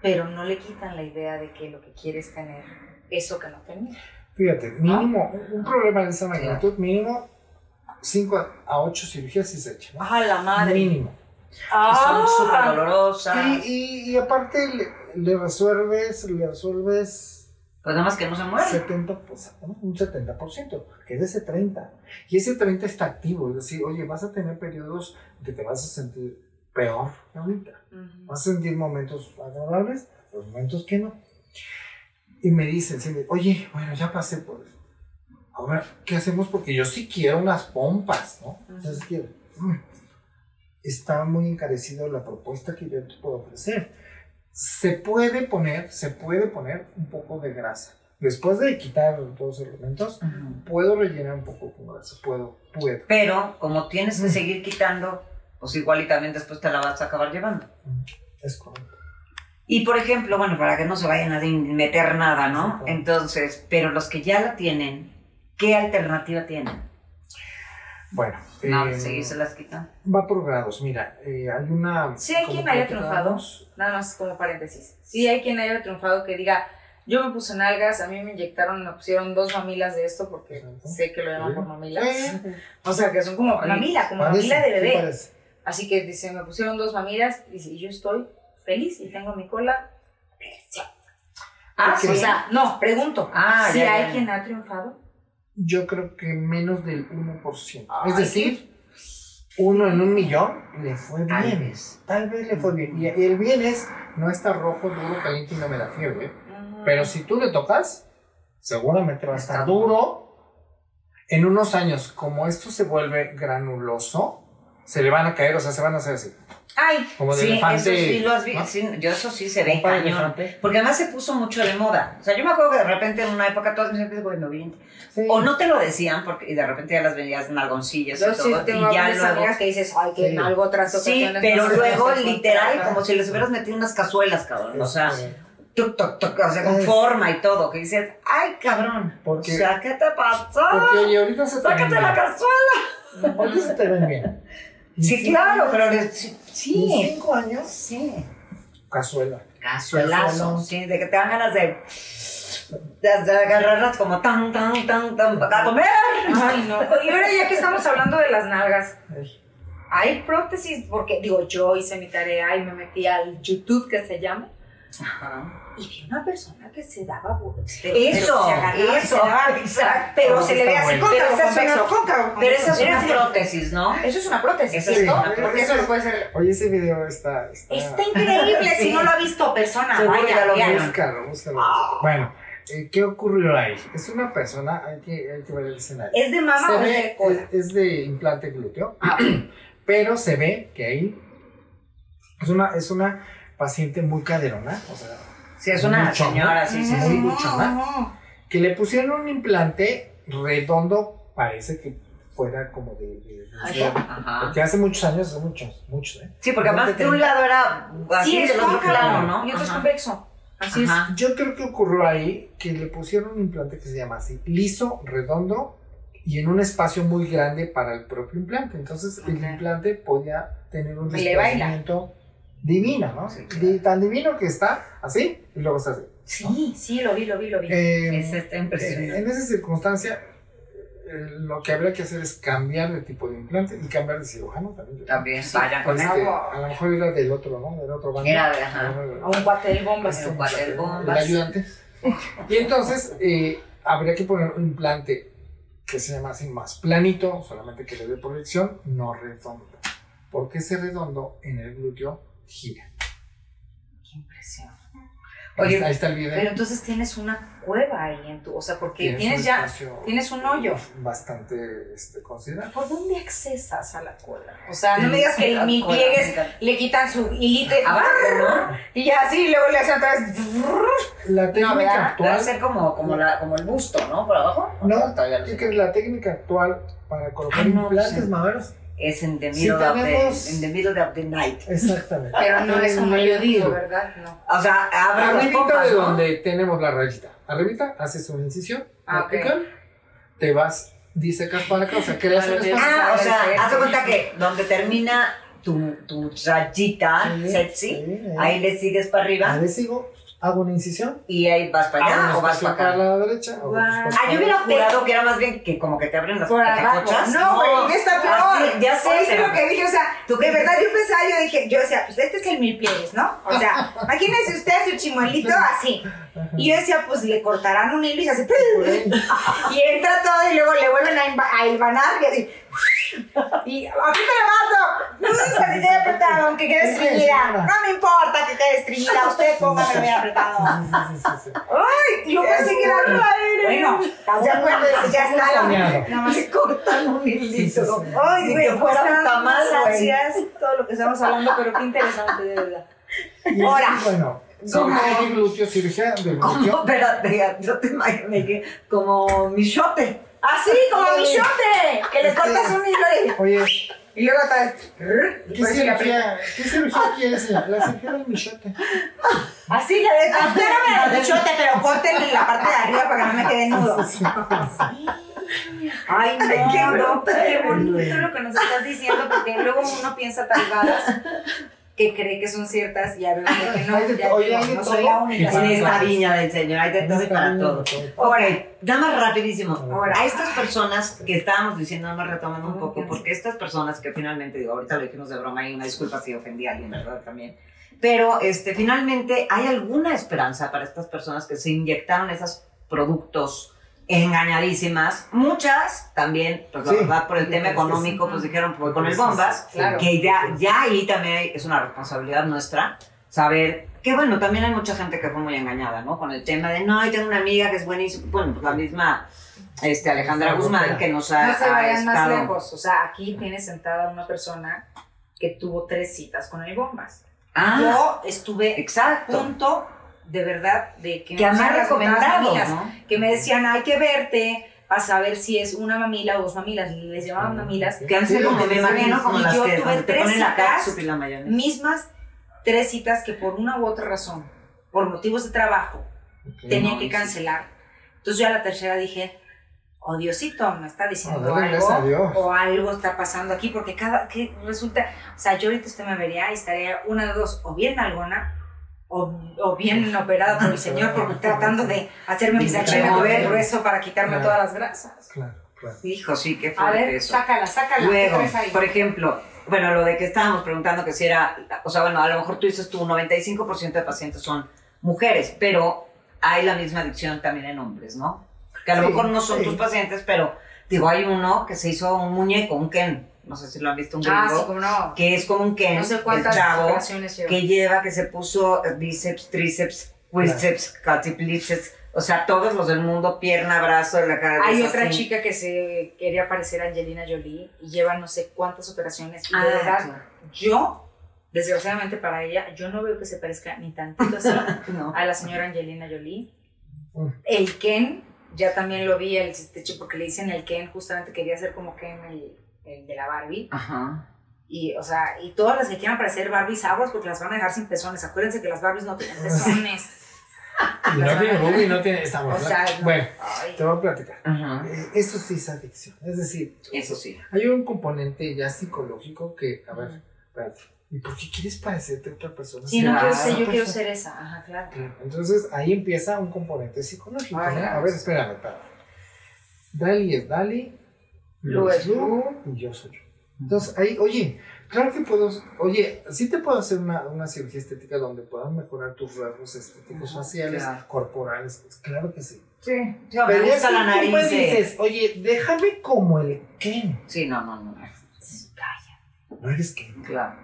pero no le quitan la idea de que lo que quieres tener eso que no tenía. Fíjate, mínimo, un- un problema de esa magnitud, mínimo 5 a 8 cirugías sí se echan. ¿no? ¡Ah, la madre! Mínimo. Son súper ¡Ah! dolorosas. Y, y, y aparte le, le resuelves, le resuelves Pues nada más que no se muere. 70, pues, un 70%, que es ese 30. Y ese 30 está activo, es decir, oye, vas a tener periodos que te vas a sentir peor ahorita. Ujú. Vas a sentir momentos agradables, los momentos que no. Y me dicen, sí, me- oye, bueno, ya pasé por eso. Ahora, ¿qué hacemos? Porque yo sí quiero unas pompas, ¿no? Entonces quiero. mm, Está muy encarecido la propuesta que yo te puedo ofrecer. Se puede poner, se puede poner un poco de grasa. Después de quitar todos los elementos, puedo rellenar un poco con grasa. Puedo, puedo. Pero como tienes que seguir quitando, pues igual y también después te la vas a acabar llevando. Es correcto. Y por ejemplo, bueno, para que no se vayan a meter nada, ¿no? Sí, claro. Entonces, pero los que ya la tienen, ¿qué alternativa tienen? Bueno, No, eh, seguirse las quitan. va por grados. Mira, eh, hay una. Sí, hay quien haya triunfado. Nada más como paréntesis. Sí, hay quien haya triunfado que diga, Yo me puse nalgas, a mí me inyectaron, me pusieron dos mamilas de esto porque sé que lo llaman por mamilas. Eh, O sea, que son como mamila, como parece, mamila de bebé. Así que dice, me pusieron dos mamilas y dice, y yo estoy feliz y tengo mi cola. preciosa. Ah, o sí. sea, no, pregunto. Ah, si ya, hay ya. quien ha triunfado. Yo creo que menos del 1%. Ay, es decir, uno en un millón le fue bien. vez. Tal vez le fue bien. Y el bien es, no está rojo, duro, caliente y no me da fiebre. Pero si tú le tocas, seguramente va a estar duro. En unos años, como esto se vuelve granuloso, se le van a caer, o sea, se van a hacer así. Ay, Como de Sí, elefante. eso sí lo has visto. ¿no? sí, yo eso sí se ve cañón. Porque además se puso mucho de moda. O sea, yo me acuerdo que de repente en una época todas mis amigas, me vi. Sí. O no te lo decían porque y de repente ya las veías nalgoncillas yo y sí todo. tengo y ya luego. amigas que dices, ay, que Sí. en algo otras Sí, pero luego literal como si les hubieras metido unas cazuelas, cabrón. O sea, tuc, tuc, tuc, o sea, con forma y todo. Que dices, ay, cabrón. Porque- o sea, ¿qué te pasó? Porque ahorita se te ven Sácate la bien. cazuela. Ahorita se te ven bien. Sí, claro, pero de- sí. cinco años, Sí. cazuela. Cazuelazo, sí, de que te dan ganas de, de, de agarrarlas como tan, tan, tan, tan, para comer. Ay, no. Y ahora ya que estamos hablando de las nalgas, hay prótesis, porque digo, yo hice mi tarea y me metí al YouTube que se llama, y vi una persona que se daba Eso, eso, exacto. pero se le ve así cóncavo, Pero esa es una- prótesis, ¿no? Eso es una prótesis, ¿cierto? Porque eso no puede ser... Oye, ese video está. Está, Está increíble, si no lo ha visto persona, vaya, lo. Búscalo, búscalo. Bueno, eh, ¿qué ocurrió ahí? Es una persona, hay que, hay que ver el escenario. ¿Es de mama se o de cola? es, es de implante glúteo, pero se ve que ahí es una, es una paciente muy caderona, o sea, Sí, es una Mucho, ¿no? señora, sí, sí, sí. buchona. que le pusieron un implante redondo, parece que fuera como de... de- de- Ay, de- Ajá. porque hace muchos años, hace muchos, muchos, ¿eh? Sí, porque además de un lado era así, Sí, es del otro cóncavo, plano, ¿no? Y otro es convexo. Así es. Ajá. Yo creo que ocurrió ahí que le pusieron un implante que se llama así, liso, redondo y en un espacio muy grande para el propio implante. Entonces el implante podía tener un Y le baila. desplazamiento divino, ¿no? Sí, Di- Tan divino que está así y luego está así. Sí, sí, lo vi, lo vi, lo vi. Eh, Es eh, impresionante. en esa circunstancia, eh, lo que habría que hacer es cambiar de tipo de implante y cambiar de cirujano también. También, vaya con Este, eso. a lo mejor era del otro, ¿no? Del otro bando. Era de- ajá. A A un cuate del bombas. Un cuate del el bombas. ayudante. Y entonces eh, habría que poner un implante que se llama así más planito, solamente que le dé proyección, no redondo. Porque ese redondo en el glúteo gira. Qué impresión. Ahí Oye, está- ahí está el video. Pero entonces tienes una cueva ahí en tu, o sea, porque tienes, ya, tienes un hoyo. Bastante este, considerable. ¿Por dónde accesas a la cola? O sea, no me digas que mi pliegues le quitan su hilito y- Abajo, ¿no? y ya así, y luego le hacen otra vez. La técnica. Debe actual. ser como, como, la, como el busto, ¿no? Por abajo. No, todavía no es que la técnica actual para colocar Ah, no, implantes sí. mameros. Es en the Si middle, of, the, tenemos- in the middle of the night. Exactamente. Pero no es un medio mediodía, ¿verdad? No. O sea, abre las Arribita pompas, de ¿no? donde tenemos la rayita. Arribita haces una incisión Ah, vertical, te vas, disecas para acá, o sea, creas un espacio. Ah, o sea, haz de cuenta que donde termina tu, tu rayita Sí, sexy, sí, eh. ahí le sigues para arriba Ahí le sigo, hago una incisión, y ahí vas para allá o vas para para acá. la derecha. Guau. espacio Ah, yo hubiera la- jurado que era más bien que como que te abren las Por te abajo. cochas. No, güey, está peor. así, ya sé, ¿Oíste lo que dije? O sea, ¿Tú de verdad yo pensaba, yo dije, yo decía, pues este es el mil pliegues, ¿no? O sea, imagínense ustedes su chimuelito así. Y yo decía, pues le cortarán un hilo y se hace. Y entra todo y luego le vuelven a, a hilvanar y así. Y aprieta la mano. No sé si quede apretado, aunque quede estreñida. No me importa que quede estreñida. Usted póngame bien apretado. Ay, yo pensé que era Bueno, ya cuando ya está. Nada más. Cortan un hilito. Ay, güey, que fuera tamal, ansias, todo lo que estamos hablando, pero qué interesante, de verdad. Ahora. Bueno, ¿Cómo? cirugía de glúteo, cirugía Como, glúteo. espérate, yo te imaginé que como michote. Así como a Michote, que le cortas un hilo y, Oye, y luego vez. ¿qué cirugía, ¿qué cirugía quieres? La cirugía del michote. Así, la de. A usted no me da Michote, pero córtenle la parte de arriba para que no me quede nudo. Ay, no, Ay, qué no, qué bonito lo que nos estás diciendo, porque luego uno piensa talgadas. Que cree que son ciertas y a veces que no, ya todo, digo, no soy la única. En esta viña del Señor, hay de todo y para todo. Ahora, nada más rapidísimo. Ahora. A estas personas que estábamos diciendo, nada más retomando un poco, porque estas personas que finalmente, digo, ahorita lo dijimos de broma y una disculpa si ofendí a alguien, ¿verdad? También. Pero este, finalmente, ¿hay alguna esperanza para estas personas que se inyectaron esos productos engañadísimas? Muchas también, pues la Sí. verdad, por el tema Es económico, pues dijeron, pues con el bombas, claro. que ya, ya ahí también hay- es una responsabilidad nuestra saber que bueno, también hay mucha gente que fue muy engañada, ¿no? Con el tema de, no, yo tengo una amiga que es buenísima, bueno, pues la misma este, Alejandra Guzmán que nos ha, no se vayan más lejos. O sea, aquí tiene sentada una persona que tuvo tres citas con el bombas. Ah, Yo estuve a exacto. punto, de verdad, de que, Que a me contadas recomendado, que me decían, hay que verte para saber si es una mamila o dos mamilas. Y les llamaban mamilas. Que han sido como, me imagino, como Y las yo que tuve tres la citas, la. Mismas tres citas que por una u otra razón, por motivos de trabajo, tenía no, que sí. cancelar. Entonces yo a la tercera dije, oh Diosito, me está diciendo Ah, a algo o algo está pasando aquí porque cada que resulta, o sea, yo ahorita usted me vería y estaría una de dos, o bien alguna o, o bien operada por el Señor porque tratando de hacerme mi sachet Remover. grueso para quitarme Claro. todas las grasas. Claro, claro. Hijo, sí, qué A fuerte ver, eso. sácala, sácala. ¿qué Luego, ahí? por ejemplo, bueno, lo de que estábamos preguntando que si era, o sea, bueno, a lo mejor tú dices tú, 95% de pacientes son mujeres, pero hay la misma adicción también en hombres, ¿no? Que a lo Sí, mejor no son sí. tus pacientes, pero digo, hay uno que se hizo un muñeco, un Ken, no sé si lo han visto, un ah, gringo, sí, como no. que es como un Ken, No sé el cuántas chavo, operaciones lleva. que lleva, que se puso bíceps, tríceps, bíceps, cuádriceps, o sea, todos los del mundo, pierna, brazo, la cara Hay otra así. chica que se quería parecer a Angelina Jolie y lleva no sé cuántas operaciones. Y Ah, de verdad, claro. yo, desgraciadamente para ella, yo no veo que se parezca ni tantito así No. a la señora Angelina Jolie. Mm. El Ken, ya también lo vi, el, de hecho, porque le dicen el Ken, justamente quería ser como Ken, el, el de la Barbie. Ajá. Y, o sea, y todas las que quieran parecer Barbies aguas porque las van a dejar sin pezones. Acuérdense que las Barbies no tienen pezones. Y no tiene booby, no tiene. Estamos. O sea, no. Bueno, Ay. te voy a platicar. Ajá. Eh, Eso sí es adicción. Es decir, Eso sí. hay un componente ya psicológico que, a ver, espérate. ¿Y por qué quieres parecerte a otra persona? Sí, no quiero ser, yo Esa quiero ser esa. Ajá, claro. Claro, Entonces ahí empieza un componente psicológico. Ay, ¿no? A ver, espérame, espérame. Dali es Dali, Lu es es Lu y yo soy yo. Entonces ahí, oye, claro que puedo, oye, sí te puedo hacer una, una cirugía estética donde puedan mejorar tus rasgos estéticos Ajá, faciales, claro. corporales, pues, claro que sí. Sí. me Pero si la tú nariz. de- dices, oye, déjame como el Ken. Sí, no, no, no. No eres Ken. Claro.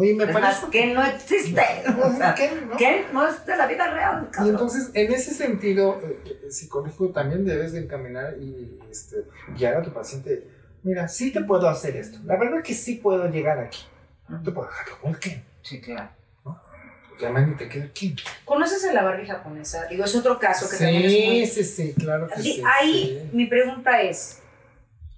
Oye, me Es parece más, que no existe. O sea, Ken, ¿no? ¿Qué? No es de la vida real. Y entonces, en ese sentido eh, eh, psicológico, también debes de encaminar y este, guiar a tu paciente. Mira, sí te puedo hacer esto. La verdad que sí puedo llegar aquí. No te puedo dejar el Ken. Sí, claro. Además ni te queda Ken. ¿Conoces a la Barbie japonesa? Digo, es otro caso que también es muy... Sí, sí, sí, claro que Sí, sí. ahí sí. mi pregunta es,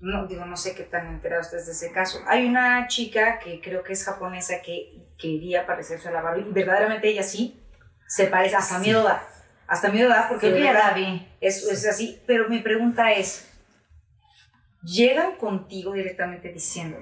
no digo, no sé qué tan enterados ustedes de ese caso. Hay una chica que creo que es japonesa que quería parecerse a la Barbie y verdaderamente ella sí se parece, hasta Sí. miedo da. Hasta miedo da porque es, es así. Pero mi pregunta es, llegan contigo directamente diciendo,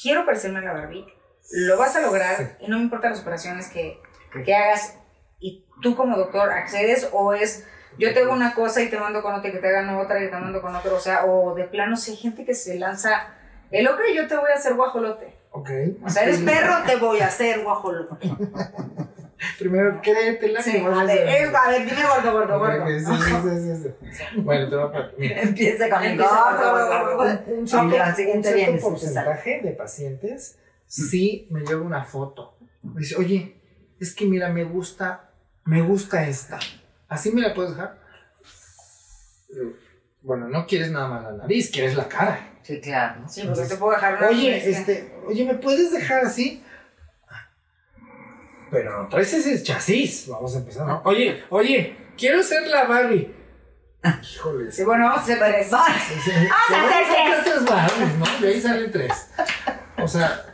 quiero parecerme a la Barbie, lo vas a lograr y no me importan las operaciones que, que hagas y tú como doctor accedes o es yo te hago una cosa y te mando con otra y que te hagan otra y te mando con otra, o sea, o de plano si hay gente que se lanza el ok, yo te voy a hacer guajolote. Ok. O sea, eres perro, te voy a hacer guajolote. Primero, créetela. Sí, que vas a a ver, hacer- es- a ver, dime gordo, gordo, gordo. sí, sí, sí, sí, sí. Bueno, te voy a Empieza con el gordo, un, un un siguiente cierto viene, sí, porcentaje de pacientes sí me lleva una foto. Me dice, oye, es que mira, me gusta, me gusta esta. ¿Así me la puedes dejar? Bueno, no quieres nada más la nariz, quieres la cara. Sí, claro. Sí, porque te puedo dejar una Oye, este, oye, ¿me puedes dejar así? Pero no traes ese chasis. Vamos a empezar, ¿no? Oye, oye, quiero ser la Barbie. Híjole. Sí, bueno, vamos a hacer tres. Va. Vamos a hacer tres Barbies, ¿no? De ahí salen tres. O sea,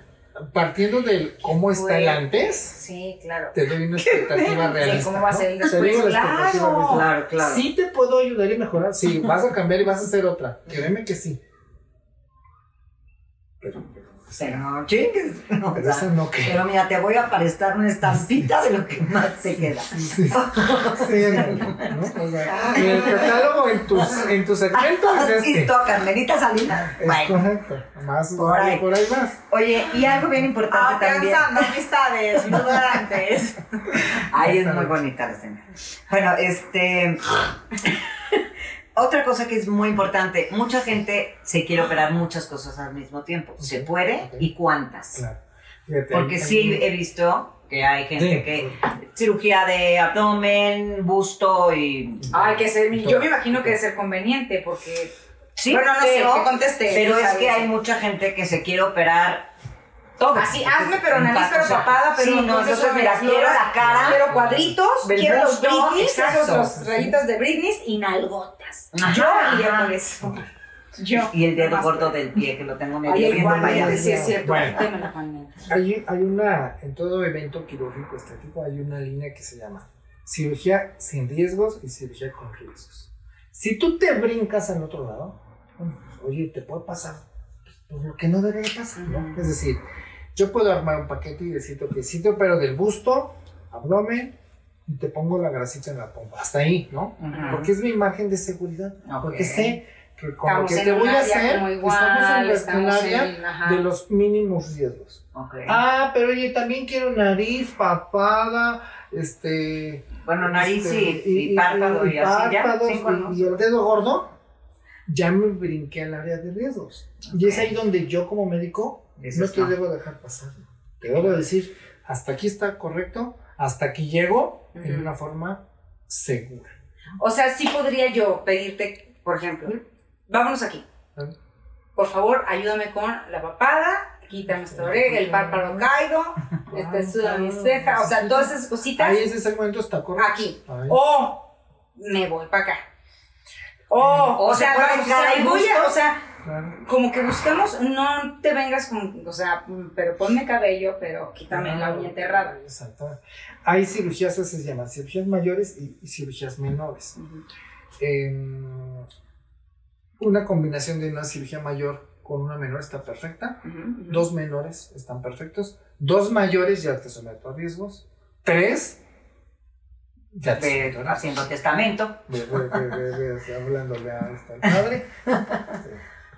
partiendo del cómo está el antes, Sí, claro. te doy una expectativa realista. Sí, ¿cómo va a ser el ¿no? Te digo después? la expectativa Claro. Claro, claro. Sí te puedo ayudar y mejorar. Sí, vas a cambiar y vas a hacer otra. Créeme que sí. Pero, pero Pero no chingues. O Pero sea, eso no que. Pero mira, te voy a prestar una estampita de lo que más te queda. Sí, sí, ¿no? O sea, en el catálogo, en tu, en tu segmento es ¿Has este. visto a Carmelita Salinas? Es Bueno, correcto. Más Por ahí. por ahí más. oye, y algo bien importante también. amistades, lugarantes. Ay, es muy bonita la señora. Bueno, este. Otra cosa que es muy importante, mucha gente se quiere operar muchas cosas al mismo tiempo. ¿Se puede? ¿Y cuántas? Claro. Fíjate, Porque hay- sí he visto que hay gente Sí. que cirugía de abdomen, busto y Ay, que ser, yo me imagino que debe ser conveniente porque. sí, bueno, no sé, pero, que conteste. pero es que hay mucha gente que se quiere operar todo. Así, hazme, pero nariz, pero o sea, papada, pero sí, no, entonces mira, quiero la cara, pero cuadritos, del quiero los Britneys, esos los rayitas de Britney y nalgotas. Ajá, yo iría eso. Yo. y el dedo gordo del pie que lo tengo medio Ay, viendo para allá. sí es cierto. Bueno. Hay, hay una, en todo evento quirúrgico estético hay una línea que se llama cirugía sin riesgos y cirugía con riesgos. Si tú te brincas al otro lado, bueno, pues, oye, te puede pasar pues, lo que no debe de pasar, ¿no? Es decir, yo puedo armar un paquete y decirte que si te opero del busto, abdomen, y te pongo la grasita en la pompa. Hasta ahí, ¿no? Porque es mi imagen de seguridad. Porque sé que con lo Estamos que en te voy a hacer, estamos en, la- de los mínimos riesgos. Ah, pero oye, también quiero nariz, papada, este... bueno, nariz este, y, y párpado y, así párpados y el dedo gordo, ya me brinqué al área de riesgos. Y es ahí donde yo como médico Dices, no te debo dejar pasar. Te debo decir, hasta aquí está correcto, hasta aquí llego en Ujú. una forma segura. O sea, sí podría yo pedirte, por ejemplo, vámonos aquí. Ah. Por favor, ayúdame con la papada, quítame esta oreja, el párpado caído, este suda mi ceja, o sea, todas esas cositas Ahí ese segmento está correcto. aquí. Ahí. O me voy para acá. O, O o se sea, vamos, o sea, voy a- o sea, Claro. como que buscamos, no te vengas con, o sea, pero ponme cabello, pero quítame la uña enterrada. Exacto. Hay cirugías, esas se llaman cirugías mayores y, y cirugías menores. Em, una combinación de una cirugía mayor con una menor está perfecta. Dos menores están perfectos. Dos mayores ya te someto a riesgos. Tres ya te haciendo testamento. Ve, ve, ve, este al padre.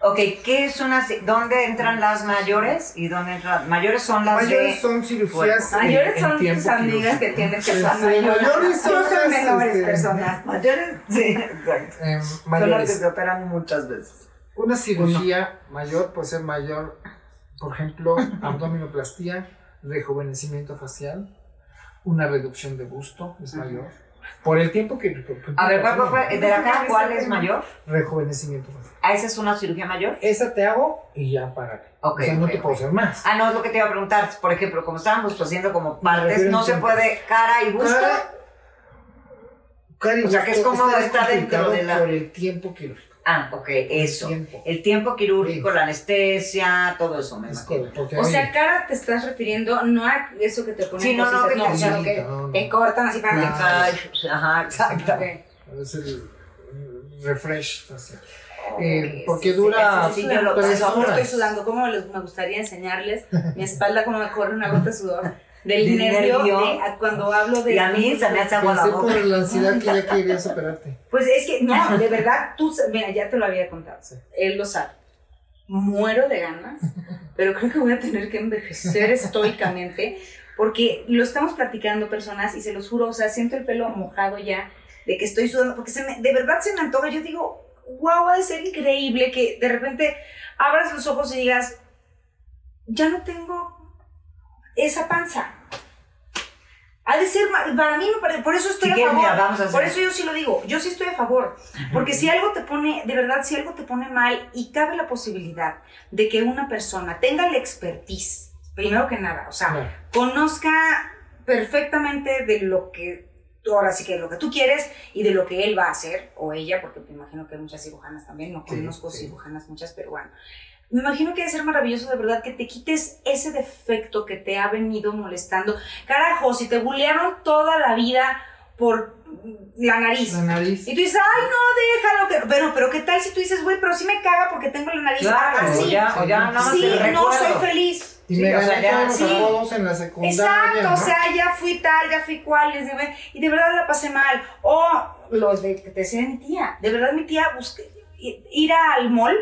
Ok, ¿qué es una, dónde entran las mayores y dónde entran? Mayores son las Mayores de... son cirugías. en- Mayores en son tus amigas que tienes que Sí, son sí, mayores. mayores son las, menores este, personas. Mayores, sí, exacto. Em, Son las que mayores. se operan muchas veces. Una cirugía mayor puede ser mayor, por ejemplo, abdominoplastía, rejuvenecimiento facial, una reducción de busto es mayor. Por el tiempo que. que- A ver, ¿cuál, cuál? ¿de la cara cuál es mayor? Rejuvenecimiento. ¿A esa es una cirugía mayor? Esa te hago y ya para. Ok, o sea, no te puedo hacer más. Ah, no, es lo que te iba a preguntar. Por ejemplo, como estábamos haciendo como partes, no se puede cara y busto. Cara- cara y O sea, que es como está está dentro de la- Por el tiempo quirúrgico. Ah, ok, eso. tiempo. El tiempo quirúrgico, Sí. la anestesia, todo eso, me Es imagino. O sea, cara te estás refiriendo no a eso que te ponen Sí, no, no, que que no, no. te cortan así para que Ay, Ajá, exacto. Ok. es el mm, refresh facial. Eh, porque sí, dura sí, sí, sí, yo lo tres yo horas. estoy sudando. ¿Cómo les- me gustaría enseñarles mi espalda cómo me corre una gota de sudor? Del Del nervio, nervio. de- a- cuando hablo de... Y a mí se me hace agua la boca. por la ansiedad que ya querías operarte. Pues es que, no, de verdad, tú, mira, ya te lo había contado. Sí. Él lo sabe. Muero de ganas, pero creo que voy a tener que envejecer estoicamente, porque lo estamos platicando personas y se los juro, o sea, siento el pelo mojado ya, de que estoy sudando, porque se me, de verdad se me antoja. Yo digo, wow, ha de ser increíble que de repente abras los ojos y digas, ya no tengo esa panza. Ha de ser, para mí, me parece- por eso estoy Si a favor. vamos a. Por eso yo sí lo digo, yo sí estoy a favor. Porque si algo te pone, de verdad, si algo te pone mal y cabe la posibilidad de que una persona tenga la expertise, primero que nada, o sea, conozca perfectamente de lo que, ahora sí que de lo que tú quieres y de lo que él va a hacer, o ella, porque me imagino que hay muchas cirujanas también, no Sí, conozco sí. cirujanas muchas, pero bueno. Me imagino que debe ser maravilloso de verdad que te quites ese defecto que te ha venido molestando. Carajo, si te bullearon toda la vida por la nariz. La nariz. Y tú dices, ay, no, déjalo. Que... Pero, pero ¿qué tal si tú dices, güey, pero sí me caga porque tengo la nariz Claro, así? o ya, o ya más sí, no soy feliz. Y Sí, me o sea, ya, sí. en la secundaria. Exacto, ¿no? o sea, ya fui tal, ya fui cual, y de verdad la pasé mal. O los de que te decía mi tía, de verdad mi tía busqué, ir al mall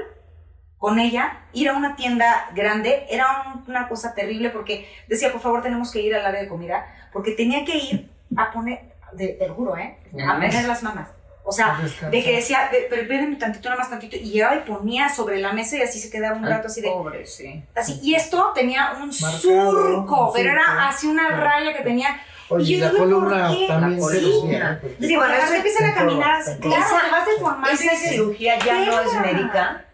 con ella, ir a una tienda grande, era un- una cosa terrible porque decía, por favor, tenemos que ir al área de comida, porque tenía que ir a poner, de- te lo juro, ¿eh? A poner las mamas. O sea, A de que decía, "Ve- pero espérenme tantito, nada más tantito, y llegaba y ponía sobre la mesa y así se quedaba un rato así de, Pobre, sí. Así, y esto tenía un Marcado, surco, un pero surco. era así una Claro. raya que tenía. Oye, y yo la digo, columna ¿por qué? también La se. ¿eh? Sí, cuando eso empiezan a caminar claro, vas deformando. Esa cirugía ya no es médica.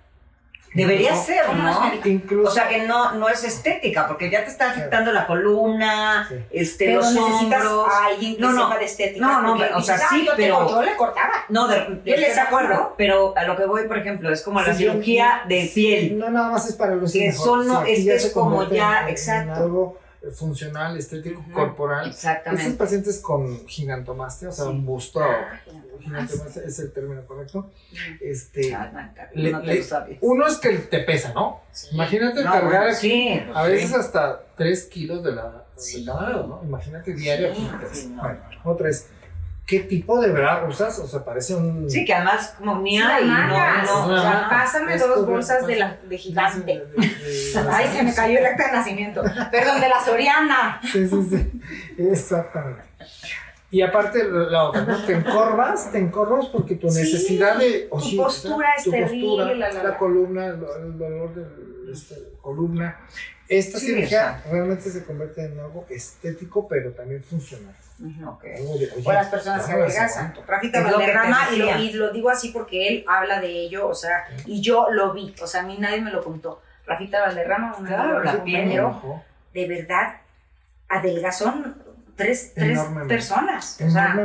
Debería No, ser, ¿cómo no. Incluso. O sea que no, no es estética, porque ya te está afectando la columna, Sí. este, Pero los hombros. a alguien que No, no. sepa de estética. No, no, porque o sea, dices, sí, "Ah, yo pero- tengo- yo le cortaba. No, de, Yo les acuerdo, pero a lo que voy, por ejemplo, es como la Sí, yo- cirugía de piel. No nada más es para los Que son, no, este es como ya, en- en exacto. Funcional, estético, corporal. Estos Exactamente. pacientes con gigantomastia, o sea, Sí. un busto, Ah, gigantomastia es el término correcto. Este, Ah, no, le- no te lo sabes. uno es que te pesa, ¿no? Imagínate No, cargar bueno, a veces sí. hasta 3 kilos de la de lado, ¿no? Imagínate diario. Bueno, otra es, ¿qué tipo de bra usas? O sea, parece un... Sí, que además como ni Sí, hay, no, mangas. no, o sea, pásame dos bolsas de, la, de gigante. De- de- de- Ay, se me cayó el acta de nacimiento. Perdón, de la Soriana. Sí, sí, sí. Exactamente. Y aparte la otra, ¿no? Te encorvas, te encorvas porque tu Sí, necesidad de... tu postura es tu terrible, postura, la, la, la la. columna, el, el dolor de la columna. Esta Sí, cirugía realmente se convierte en algo estético, pero también funcional. Ok. Algo de, oye, O las personas que adelgazan. Rafita Valderrama, y lo, y lo digo así porque él habla de ello, o sea, y yo lo vi, o sea, a mí nadie me lo contó. Rafita Valderrama, un Claro, compañero, de verdad, adelgazó tres, tres Enormemente. personas. O sea,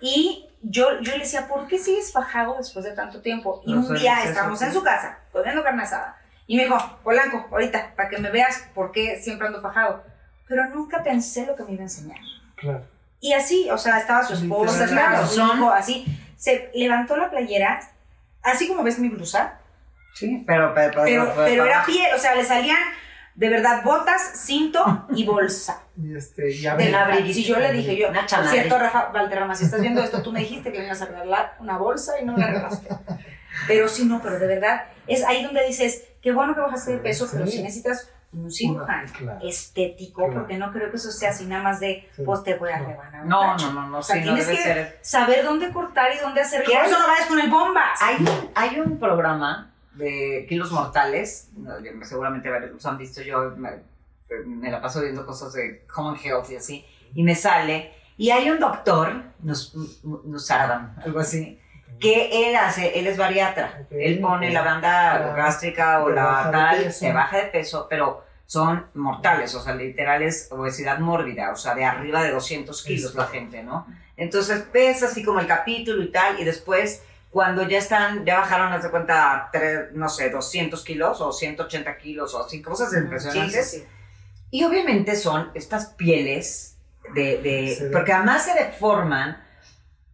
y yo, yo le decía, ¿por qué sigues fajado después de tanto tiempo? Y No un día estábamos en su casa, comiendo carne asada. Y me dijo, Polanco, ahorita, para que me veas por qué siempre ando fajado. Pero nunca pensé lo que me iba a enseñar. Claro. Y así, o sea, estaba su esposa, estaba su hijo, así. Se levantó la playera, así como ves mi blusa, Sí, pero, pero, pero, pero era abajo. piel, o sea, le salían de verdad botas, cinto y bolsa. Y este, ya De la Si yo le dije yo, Una cierto, Rafa Valderrama, si estás viendo esto, tú me dijiste que me ibas a regalar una bolsa y no me la regalaste. Pero sí, no, pero de verdad, es ahí donde dices, qué bueno que bajaste de peso, pero Sí. si necesitas un cirujano claro. estético, Claro. porque no creo que eso sea así nada más de, Sí. pues te voy a No. rebanar. un No, no, no, no, O sea, sí, no tienes debe que ser. saber dónde cortar y dónde hacer. ¿Qué Por hay? eso no vayas con el bombas. Hay, hay un programa de Kilos Mortales, no, seguramente varios los han visto, yo me, me la paso viendo cosas de Common Health y así, y me sale, y hay un doctor, Nus, Nusaradan, algo así, que él hace, él es bariatra, él pone la banda Claro. gástrica o la tal, peso. de baja de peso, pero son mortales, o sea, literal es obesidad mórbida, o sea, de arriba de 200 kilos la gente, ¿no? Entonces pesa así como el capítulo y tal, y después cuando ya están, ya bajaron, haz de cuenta, tres, no sé, 200 kilos o 180 kilos o así, cosas impresionantes. Sí, sí. Y obviamente son estas pieles de, de- Se porque además se deforman,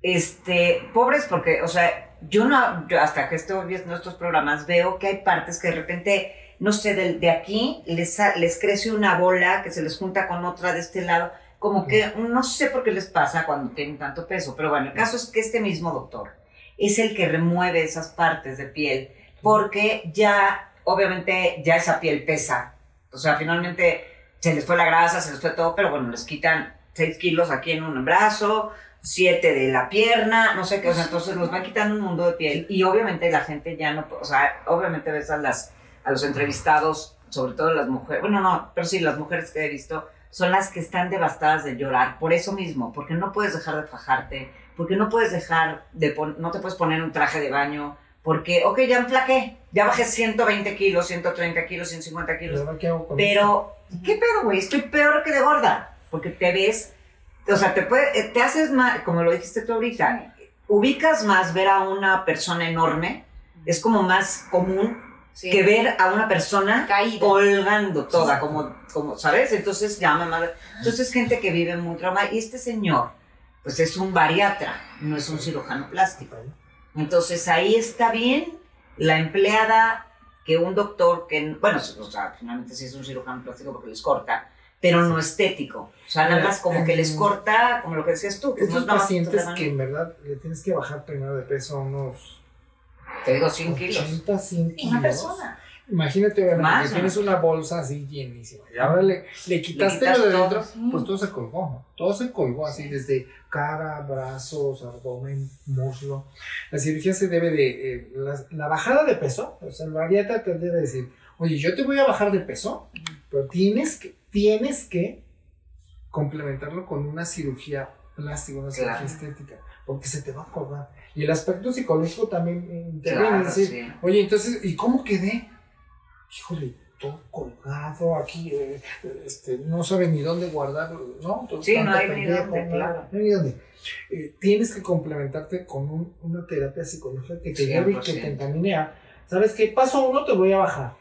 este, pobres porque, o sea, yo no, yo hasta que estoy viendo estos programas veo que hay partes que de repente, no sé, de, de aquí les, les crece una bola que se les junta con otra de este lado, como que no sé por qué les pasa cuando tienen tanto peso, pero bueno, el caso es que este mismo doctor es el que remueve esas partes de piel, porque ya, obviamente, ya esa piel pesa, o sea, finalmente se les fue la grasa, se les fue todo, pero bueno, les quitan 6 kilos aquí en un brazo, 7 de la pierna, no sé qué, o sea, entonces nos van quitando un mundo de piel y obviamente la gente ya no, o sea, obviamente ves a, las, a los entrevistados, sobre todo las mujeres, bueno, no, pero sí, las mujeres que he visto son las que están devastadas de llorar, por eso mismo, porque no puedes dejar de fajarte, porque no puedes dejar de, pon- no te puedes poner un traje de baño, porque, ok, ya enflaqué, ya bajé 120 kilos, 130 kilos, 150 kilos, Pero, ¿qué hago con pero, ¿qué pedo, güey? Estoy peor que de gorda. Porque te ves, o sea, te, puede, eh, te haces más, como lo dijiste tú ahorita, ubicas más ver a una persona enorme, es como más común Sí. que ver a una persona Caída. colgando toda, como, como, ¿sabes? Entonces llama más. Entonces, gente que vive muy trauma. Y este señor pues es un bariatra, no es un cirujano plástico. Entonces ahí está bien la empleada que un doctor que, bueno, o sea, finalmente sí es un cirujano plástico porque les corta, pero no estético. O sea, nada más como que les corta, como lo que decías tú. no Estos más pacientes la que en verdad le tienes que bajar primero de peso a unos Te digo 100 kilos. 80, 100 kilos. Una persona. Imagínate, obviamente, Más, que tienes una bolsa así llenísima. Y ahora le, le quitaste quitas lo de dentro, sí. pues todo se colgó, ¿no? Todo se colgó así, desde cara, brazos, abdomen, muslo. La cirugía se debe de. eh, la, la bajada de peso, o sea, el bariatra te debe decir, oye, yo te voy a bajar de peso, pero tienes que, tienes que complementarlo con una cirugía plástica, una cirugía Claro. estética, porque se te va a colgar. Y el aspecto psicológico también interviene, Claro, es decir, sí. Oye, entonces, ¿y cómo quedé? Híjole, todo colgado aquí, eh, este, no sabe ni dónde guardarlo, ¿no? Sí, no hay ni dónde, no, claro. no hay ni dónde. Eh, tienes que complementarte con un- una terapia psicológica que te lleve y que 100%. te encamine a, ¿sabes qué? Paso uno te voy a bajar.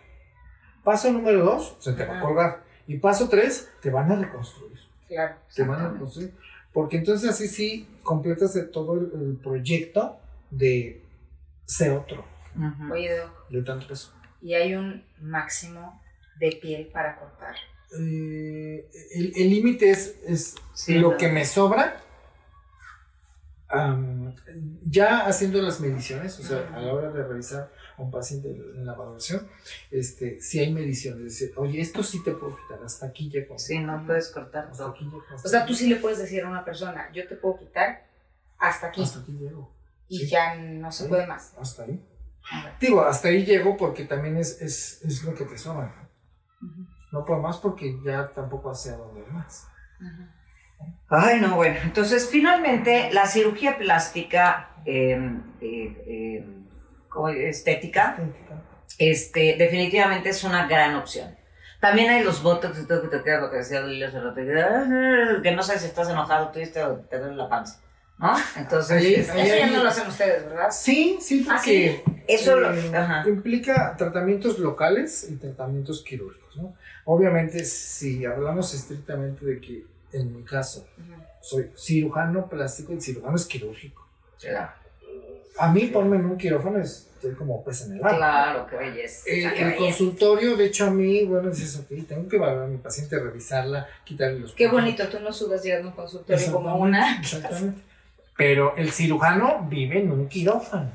Paso número dos, se te va a colgar. Y paso tres, te van a reconstruir. Claro. Te van a reconstruir. Porque entonces así sí completas todo el, el proyecto de ser otro, Ujú. Oye, Doc, de tanto peso. y hay un máximo de piel para cortar. Eh, el límite es, es Sí, lo no. que me sobra. am, ya haciendo las mediciones, o sea, a la hora de revisar a un paciente en la valoración, este, si hay mediciones, decir, oye, esto sí te puedo quitar, hasta aquí llego. Sí, no puedes cortar hasta todo. aquí llego. hasta O sea, tú sí le puedes decir a una persona, yo te puedo quitar hasta aquí Hasta aquí llego. y sí. ya no se puede más. Hasta ahí. Digo, hasta ahí llego porque también es, es, es lo que te sobra. No puedo más porque ya tampoco hace a dónde más. ujú. Ay, no, bueno. Entonces, finalmente, la cirugía plástica eh, eh, eh, como estética, este, definitivamente es una gran opción. También hay los botox y todo que te queda lo que decía Lili hace rato, que no sabes si estás enojado, triste o te duele la panza. ¿No? Entonces, Ahí- este, ahí- Eso ya no lo hacen ustedes, ¿verdad? Sí, sí, ¿Ah, porque eso lo- eh, ajá. implica tratamientos locales y tratamientos quirúrgicos, ¿no? Obviamente, si hablamos estrictamente de que, en mi caso, soy cirujano plástico y cirujano es quirúrgico. A mí, ponme en un quirófano, estoy como pez en el agua. claro, qué belleza. El, qué el belleza. consultorio, de hecho, a mí, bueno, dices, ok, tengo que valorar a mi paciente, revisarla, quitarle los Qué puntos. bonito, tú no sudas llegando a un consultorio como una. Exactamente. Pero el cirujano vive en un quirófano.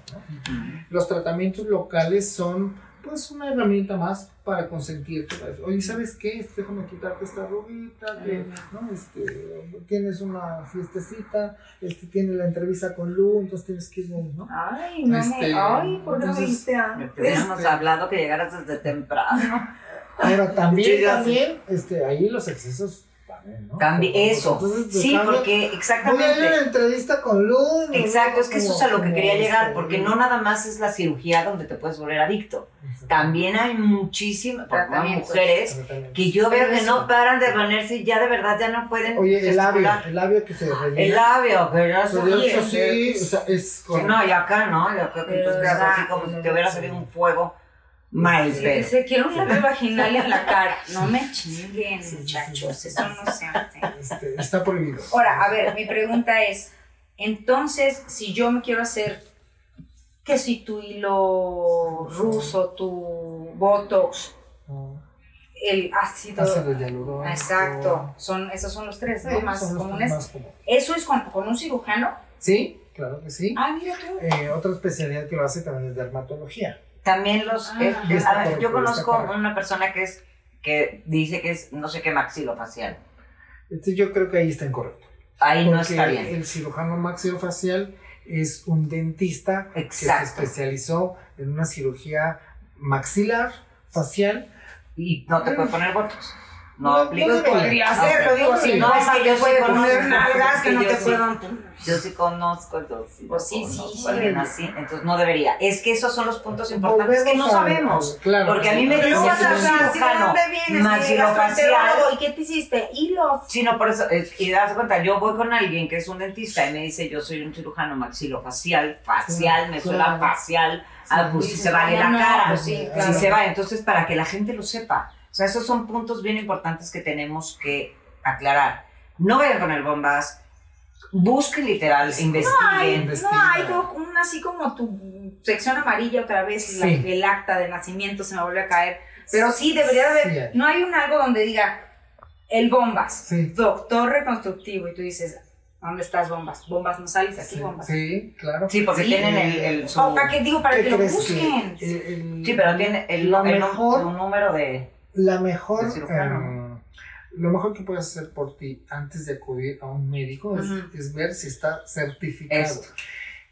Los tratamientos locales son, pues, una herramienta más para consentirte. Oye, ¿sabes qué? Déjame quitarte esta rubita, que, ¿no? Este, tienes una fiestecita, este, tiene la entrevista con Lu, entonces tienes que ir, ¿no? Ay, no Este, me. Ay, ¿por entonces- Me antes? hubiéramos Este- hablado que llegaras desde temprano. Pero también, también, este, ahí los excesos también, ¿no? También, eso. Entonces, Sí, dejando- porque Voy a ir a exactamente. la entrevista con Lu. ¿no? Exacto, es que eso es a lo que quería como, llegar, este, porque no nada más es la cirugía donde te puedes volver adicto. También hay muchísimas mujeres Exactamente. que yo veo que no paran de ponerse y ya de verdad ya no pueden Oye, el labio, el labio que se rellena. El labio, que ya se Pero eso sí, o sea, es Sí, con- no, y acá no, y acá que tú quedas así como si te hubiera sí. salido un fuego mal, Sí, pero. se quiere un labio vaginal en la cara. No me chinguen, Sí, sí, muchachos. sí. Eso no se hace. este, está prohibido. Ahora, a ver, mi pregunta es, entonces, si yo me quiero hacer, que si tu hilo ruso, tu botox, No, el ácido, ácido hialurónico. exacto, son, esos son los tres, Sí, ¿no? Más comunes. más comunes. ¿Eso es con, con un cirujano? Sí, claro que sí. Ah, mira tú. Eh, otra especialidad que lo hace también es dermatología. También los. Ah, es- es- a ver, yo conozco una persona que es. que dice que es no sé qué maxilofacial. Este, yo creo que ahí está incorrecto. Ahí no está bien. El cirujano maxilofacial es un dentista que se especializó en una cirugía maxilar, facial. Y no te puede poner botox. No no debería. Podría hacerlo, digo, no si no es que yo conozco, poner nalgas que no te puedan... Yo sí conozco, yo sí. Pues sí, conozco sí, sí. así, entonces no debería. Es que esos son los puntos importantes que no sabemos. a- claro, porque a mí me dicen que. ¿Y qué te hiciste? Hilos. Sí, no, por eso, es- y das cuenta, yo voy con alguien que es un dentista y me dice, yo soy un cirujano maxilofacial, facial, me suena claro. facial, ah, pues si se vale la no, cara, pues sí, si se va, entonces para que la gente lo sepa. O sea, esos son puntos bien importantes que tenemos que aclarar. No vayan con el bombas, Busque literal, No hay, investiguen. no investiga. hay como un así como tu sección amarilla otra vez, la- Sí. el acta de nacimiento se me vuelve a caer. Pero sí, debería de haber, Sí hay. no hay un algo donde diga, el bombas, Sí. doctor reconstructivo, y tú dices, ¿dónde estás bombas? Bombas no sales aquí, Sí, bombas. sí, claro. Sí, porque Sí. tienen el, el su- para que digo, para ¿Qué que lo busquen. que el- el- Sí, pero tiene el, Lo el- mejor- un número de. La mejor, eh, lo mejor que puedes hacer por ti antes de acudir a un médico es, Ujú. es ver si está certificado. Esto.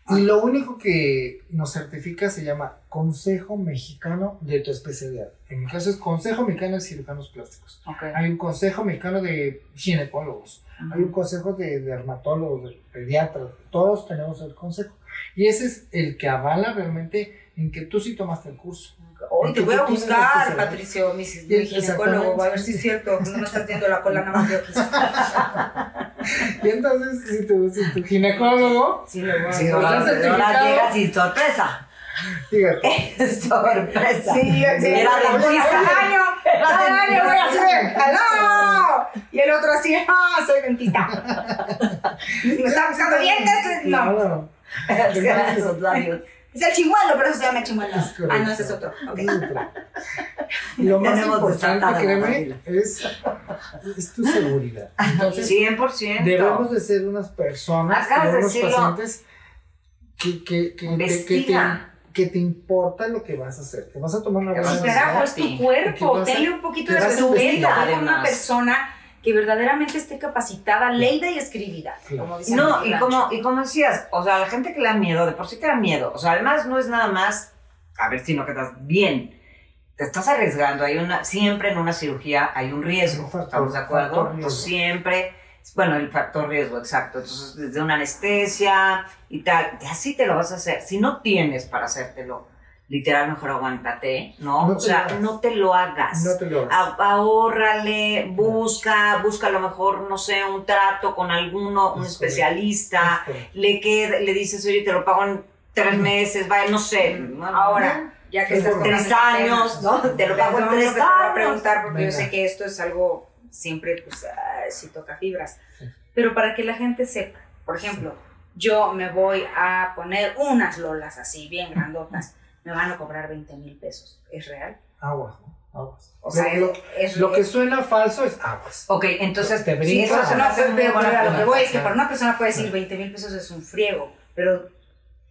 Y lo único que nos certifica se llama Consejo Mexicano de tu especialidad. En mi caso es Consejo Mexicano de Cirujanos Plásticos. Ok. Hay un Consejo Mexicano de Ginecólogos. Hay un Consejo de dermatólogos, de pediatras. Todos tenemos el consejo. Y ese es el que avala realmente en que tú sí tomaste el curso. Hoy te voy a buscar. Patricio, mi, mi ginecólogo, a ver si es cierto, no me estás viendo la cola nada más de ojos. Y entonces, si tu, si tu ginecólogo, Sí, lo voy a Sí, Pues ahora, es certificado. ahora llega sin sorpresa. fíjate, sorpresa. Sí, sí, Era cada dentista. año, cada año voy a hacer, ¡aló! Y el otro así, ¡ah, soy dentista! ¿Me está buscando dientes? No, claro. Esos labios. Es el chimuelo, pero eso se llama. Es correcto. Ah, no, ese es otro. Ok. Y lo más Tenemos importante, créeme, es, es tu seguridad. Entonces, 100%. debemos de ser unas personas, de unos decirlo. pacientes que, que, que, te, que, te, que te importa lo que vas a hacer, que vas a tomar una Que buena a Sí. tu cuerpo, ¿Qué vas a- tenle un poquito de a respeto con una persona que verdaderamente esté capacitada, leída y escribida. Como dicen No, y como, y como decías, o sea, la gente que le da miedo, de por sí te da miedo. O sea, además no es nada más a ver si no quedas bien. Te estás arriesgando. Hay una, siempre en una cirugía hay un riesgo. Factor- ¿Estamos de acuerdo? Entonces, siempre, bueno, el factor riesgo, exacto. Entonces, desde una anestesia y tal, ya sí te lo vas a hacer. Si no tienes para hacértelo, literal, mejor aguántate, ¿no? No o te sea, lo hagas. no te lo hagas. No te lo hagas. Ahórrale, busca, busca a lo mejor, no sé, un trato con alguno, un Es especialista, Es le queda, le dices, oye, te lo pago en tres meses, vaya, no sé. bueno, Ahora, ya que Es estás tres años, ¿no? Te lo pago en tres que te voy a años. preguntar porque yo Venga. sé que esto es algo siempre, pues, ah, sí toca fibras. Sí. Pero para que la gente sepa, por ejemplo, yo me voy a poner unas lolas así, bien grandotas, me van a cobrar 20 mil pesos. ¿Es real? Aguas, ¿no? Aguas. O sea, lo, es, lo que es- suena falso es aguas. Ok, entonces Te brincas. eso se me No, hace pero, muy pero buena a lo que voy es que para una persona puede decir 20 mil pesos es un friego, pero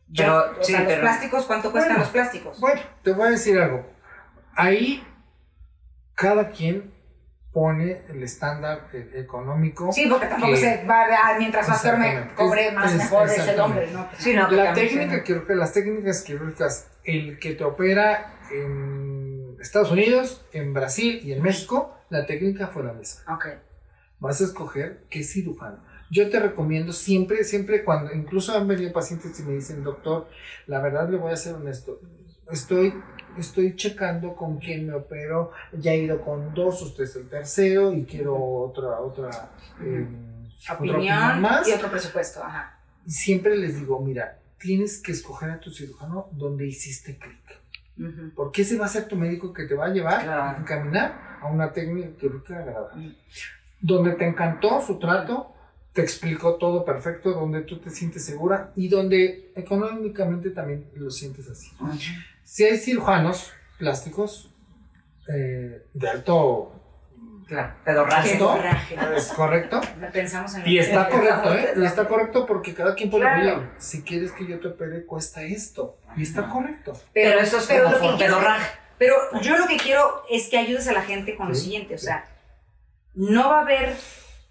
yo, Pero, o sí, sea, los plásticos, ¿cuánto cuestan Bueno, los plásticos? Bueno, te voy a decir algo. Ahí cada quien pone el estándar eh, económico. Sí, porque tampoco que- se va a, mientras más me cobre más es- mejor es el hombre, ¿no? Sí, no, La técnica quirúrgica, las técnicas quirúrgicas, el que te opera en Estados Unidos, en Brasil y en México, la técnica fue la misma. Ok. Vas a escoger qué cirujano. Yo te recomiendo siempre, siempre cuando, incluso han venido pacientes y me dicen, doctor, la verdad le voy a ser honesto, estoy, estoy checando con quién me opero, ya he ido con dos, usted es el tercero y quiero otra, otra, eh, otra Opinión más. y otro presupuesto, ajá. Siempre les digo, mira, tienes que escoger a tu cirujano donde hiciste clic. Porque ese va a ser tu médico que te va a llevar Claro. a encaminar a una técnica quirúrgica agradable. Mm. Donde te encantó su trato, te explicó todo perfecto, donde tú te sientes segura y donde económicamente también lo sientes así. Si hay cirujanos plásticos eh, de alto, Claro, pedorraje. Es correcto. Pensamos en Y está correcto, ¿eh? Y está correcto porque cada quien pone, Claro. si quieres que yo te opere, cuesta esto. Y está correcto. Pero eso es pero como por pedorraje. Pero yo lo que quiero es que ayudes a la gente con lo siguiente, o sí. sea, no va a haber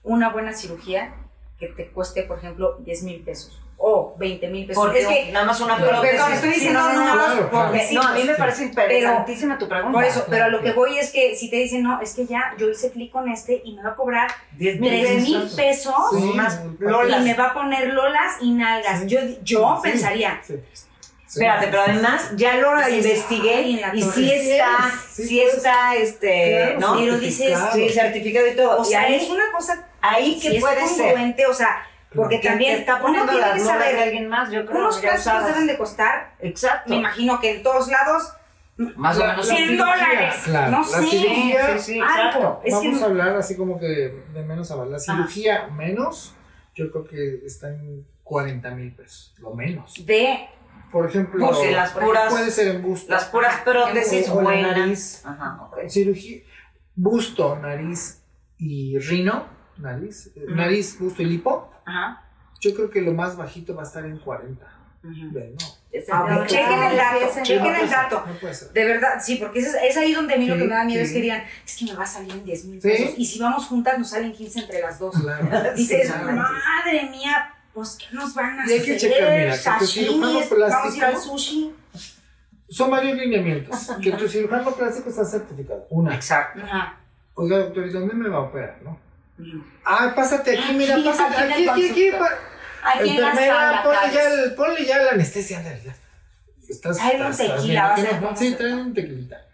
una buena cirugía que te cueste, por ejemplo, 10 mil pesos o 20 mil pesos. Porque es que, nada más una prótesis. perdón, estoy diciendo no, no, no, claro. porque sí, No, a mí me parece interesantísima tu pregunta. por eso, pero a lo que voy es que si te dicen, no, es que ya yo hice clic con este y me va a cobrar 10 mil 3 mil pesos. Sí, un lolas. y me va a poner lolas y nalgas. Sí. Yo, yo Sí, pensaría, sí, sí. Espérate, pero además ya lo investigué y torre. sí está, Sí, sí pues, está, este, claro, ¿no? pero dices, certificado. Sí, certificado y todo. o y sea, ahí, es una cosa ahí si que es puede ser. congruente, o sea, porque Que también está uno poniendo tiene las que de saber, alguien más, yo creo. unos usadas. deben de costar, Exacto. me imagino que en todos lados, Más o menos. la 100 cirugía, dólares, claro, no la sé, cirugía- Sí, sí, algo. Es Vamos que a hablar así como que de menos a más. La cirugía menos yo creo que está en 40 mil pesos, lo menos. De. Por ejemplo, Porque las puras- puede ser en busto. Las puras prótesis O la buenas. nariz. Ajá, ok. Cirugía, busto, nariz y rino, nariz, eh, nariz, busto y lipo, Ajá. yo creo que lo más bajito va a estar en 40. Ujú. Ve, no. Ah. Chequen el dato, chequen No el puede ser, dato. De verdad, sí, porque es, es ahí donde a mí lo que Sí, me da miedo sí. es que digan, es que me va a salir en 10 mil Sí. pesos. Y si vamos juntas, nos salen 15 entre las dos. Claro. Dices, Sí, madre mía, pues ¿qué nos van a Y hay hacer? que checar, mira, que tu cirujano vamos a ir al plástico- sushi. Son varios lineamientos. Que tu cirujano plástico está certificado. Una. Exacto. Ajá. Oiga, doctor, ¿y dónde me va a operar? No? Ah, pásate aquí, mira, pásate aquí aquí, aquí, aquí. Enfermera, sala, ponle ya, el, ponle ya la anestesia, ándale, ya. Estás, Trae un estás- estás tequila, bien, vas a ¿qué ver no? cómo Sí, trae un tequilita.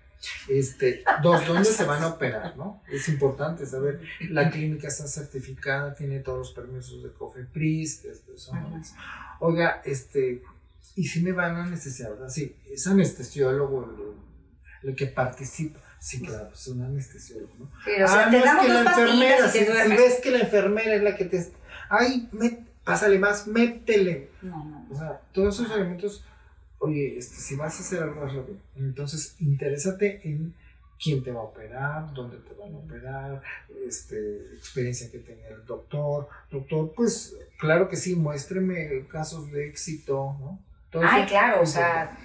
Este, dos, ¿dónde se van a operar, no? Es importante saber, la clínica está certificada, tiene todos los permisos de COFEPRIS, este, son- oiga, este, y si me van a anestesiar, ¿verdad? Sí, es anestesiólogo el, el que participa. Sí, claro, es un anestesiólogo, ¿no? Sí, o sea, Ah, te no, es que la enfermera, si, ves que la enfermera es la que te... Ay, met- pásale más, métele. No, no. O sea, todos esos elementos, oye, este, si vas a hacer algo, hazlo bien. Entonces, interésate en quién te va a operar, dónde te van a operar, este, experiencia que tenga el doctor. Doctor, pues, claro que sí, muéstreme casos de éxito, ¿no? Todo Ay, claro, o sea.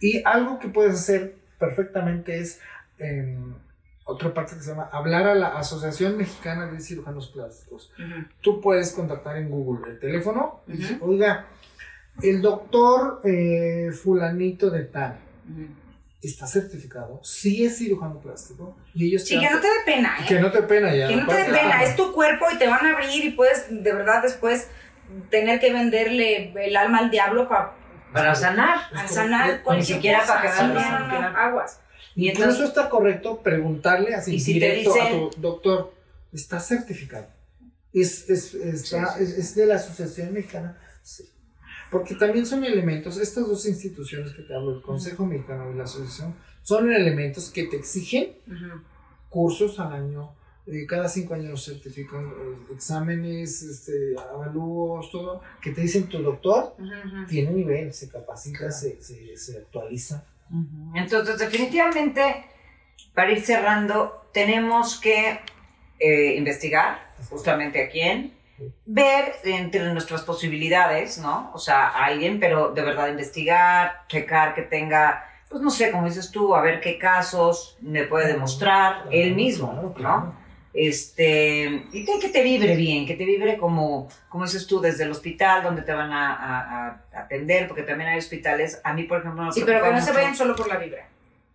Y algo que puedes hacer perfectamente es, em, otra parte que se llama, hablar a la Asociación Mexicana de Cirujanos Plásticos ujú, tú puedes contactar en Google el teléfono y Ujú. oiga, el doctor eh, fulanito de tal está certificado, sí es cirujano plástico y ellos Sí, te que no te dé pena, ¿eh? que no te pena ya. Que no te dé pena, es tu cuerpo y te van a abrir y puedes de verdad después tener que venderle el alma al diablo para Para sanar. sanar cualquier siquiera para Sí, quedarlo, no, no, no, claro. aguas. Y Incluso entonces, está correcto preguntarle así Y si te directo dicen- a tu doctor, ¿está certificado? ¿Es, es, está- Sí, sí, es- es de la Asociación Mexicana? Sí. Porque también son elementos, estas dos instituciones que te hablo, el Consejo Mexicano y la Asociación, son elementos que te exigen cursos al año, eh, cada cinco años certifican eh, exámenes, este, avalúos, todo, que te dicen tu doctor tiene nivel, se capacita, se, se, se actualiza. Entonces definitivamente, para ir cerrando, tenemos que eh, investigar justamente a quién, ver entre nuestras posibilidades, ¿no? O sea, a alguien, pero de verdad investigar, checar que tenga, pues no sé, como dices tú, a ver qué casos me puede demostrar él mismo, ¿no? Este, y que, que te vibre bien, que te vibre como, como dices tú, desde el hospital donde te van a, a- a atender, porque también hay hospitales, a mí por ejemplo me Sí, pero que no se vayan solo por la vibra.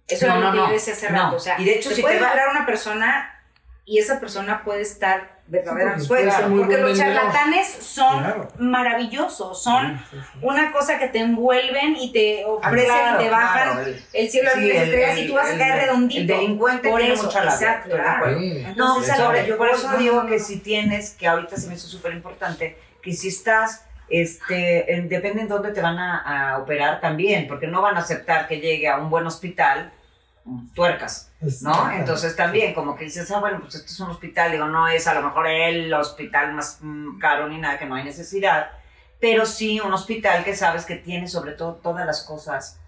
Eso No, es lo no, que no. yo decía hace No. rato. O sea, Y de hecho, se si puede te va- vibrar una persona y esa persona puede estar verdaderamente. Sí, porque los charlatanes son Claro. maravillosos, son Sí, sí, sí. una cosa que te envuelven y te Ah, ofrecen claro, y te bajan claro, el- el cielo sí, y las el- estrellas el- y tú vas a el- caer redondito. El delincuente Por tiene eso, mucha exacto, de. No, Entonces, sobre- yo por eso no, digo no, no. que si tienes, que ahorita se me hizo súper importante, que si estás, este, en- depende en dónde te van a, a operar también, porque no van a aceptar que llegue a un buen hospital tuercas, ¿no? Entonces también, como que dices, ah, bueno, pues esto es un hospital, digo, no es a lo mejor el hospital más mm, caro ni nada, que no hay necesidad, pero sí un hospital que sabes que tiene sobre todo todas las cosas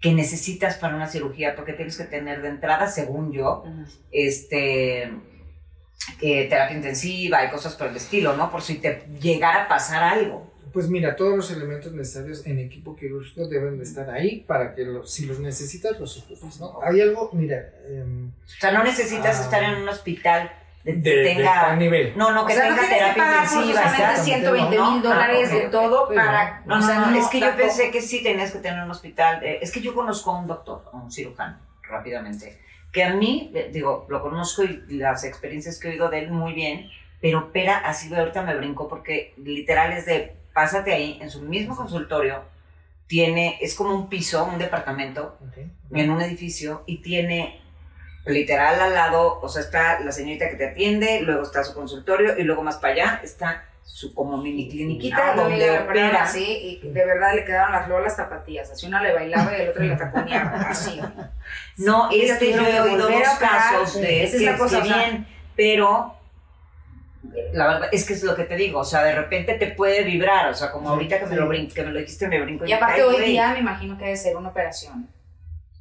que necesitas para una cirugía, porque tienes que tener de entrada, según yo, este eh, terapia intensiva y cosas por el estilo, ¿no? Por si te llegara a pasar algo. Pues mira, todos los elementos necesarios en equipo quirúrgico deben de estar ahí para que lo- si los necesitas los ocupes, ¿no? Hay algo, mira, em, O sea, no necesitas Ah. estar en un hospital de, de, que de tenga... tal nivel. no, no, O que sea, no tenga que terapia pagar intensiva. forzosamente exacto. 120 ¿no? mil dólares Ah, de todo para... No, o sea, no, no, es que yo pensé que sí tenías que tener un hospital. eh, es que yo conozco a un doctor, a un cirujano, rápidamente, que a mí, eh, digo, lo conozco y las experiencias que he oído de él muy bien, pero opera así de ahorita me brincó porque literal es de, pásate ahí, en su mismo consultorio, tiene, es como un piso, un departamento, en un edificio y tiene literal al lado, o sea, está la señorita que te atiende, luego está su consultorio y luego más para allá está su como mini cliniquita Ah, donde opera. así y de verdad le quedaron las lolas zapatillas. Así una le bailaba y el otro le taconeaba. Así. No, este yo he oído dos casos sí. de Esa es que, la cosa, que o sea- bien, pero La verdad es que es lo que te digo, o sea, de repente te puede vibrar, o sea, como ahorita que me lo, brin- que me lo dijiste, me brinco. Y aparte hoy día me imagino que debe ser una operación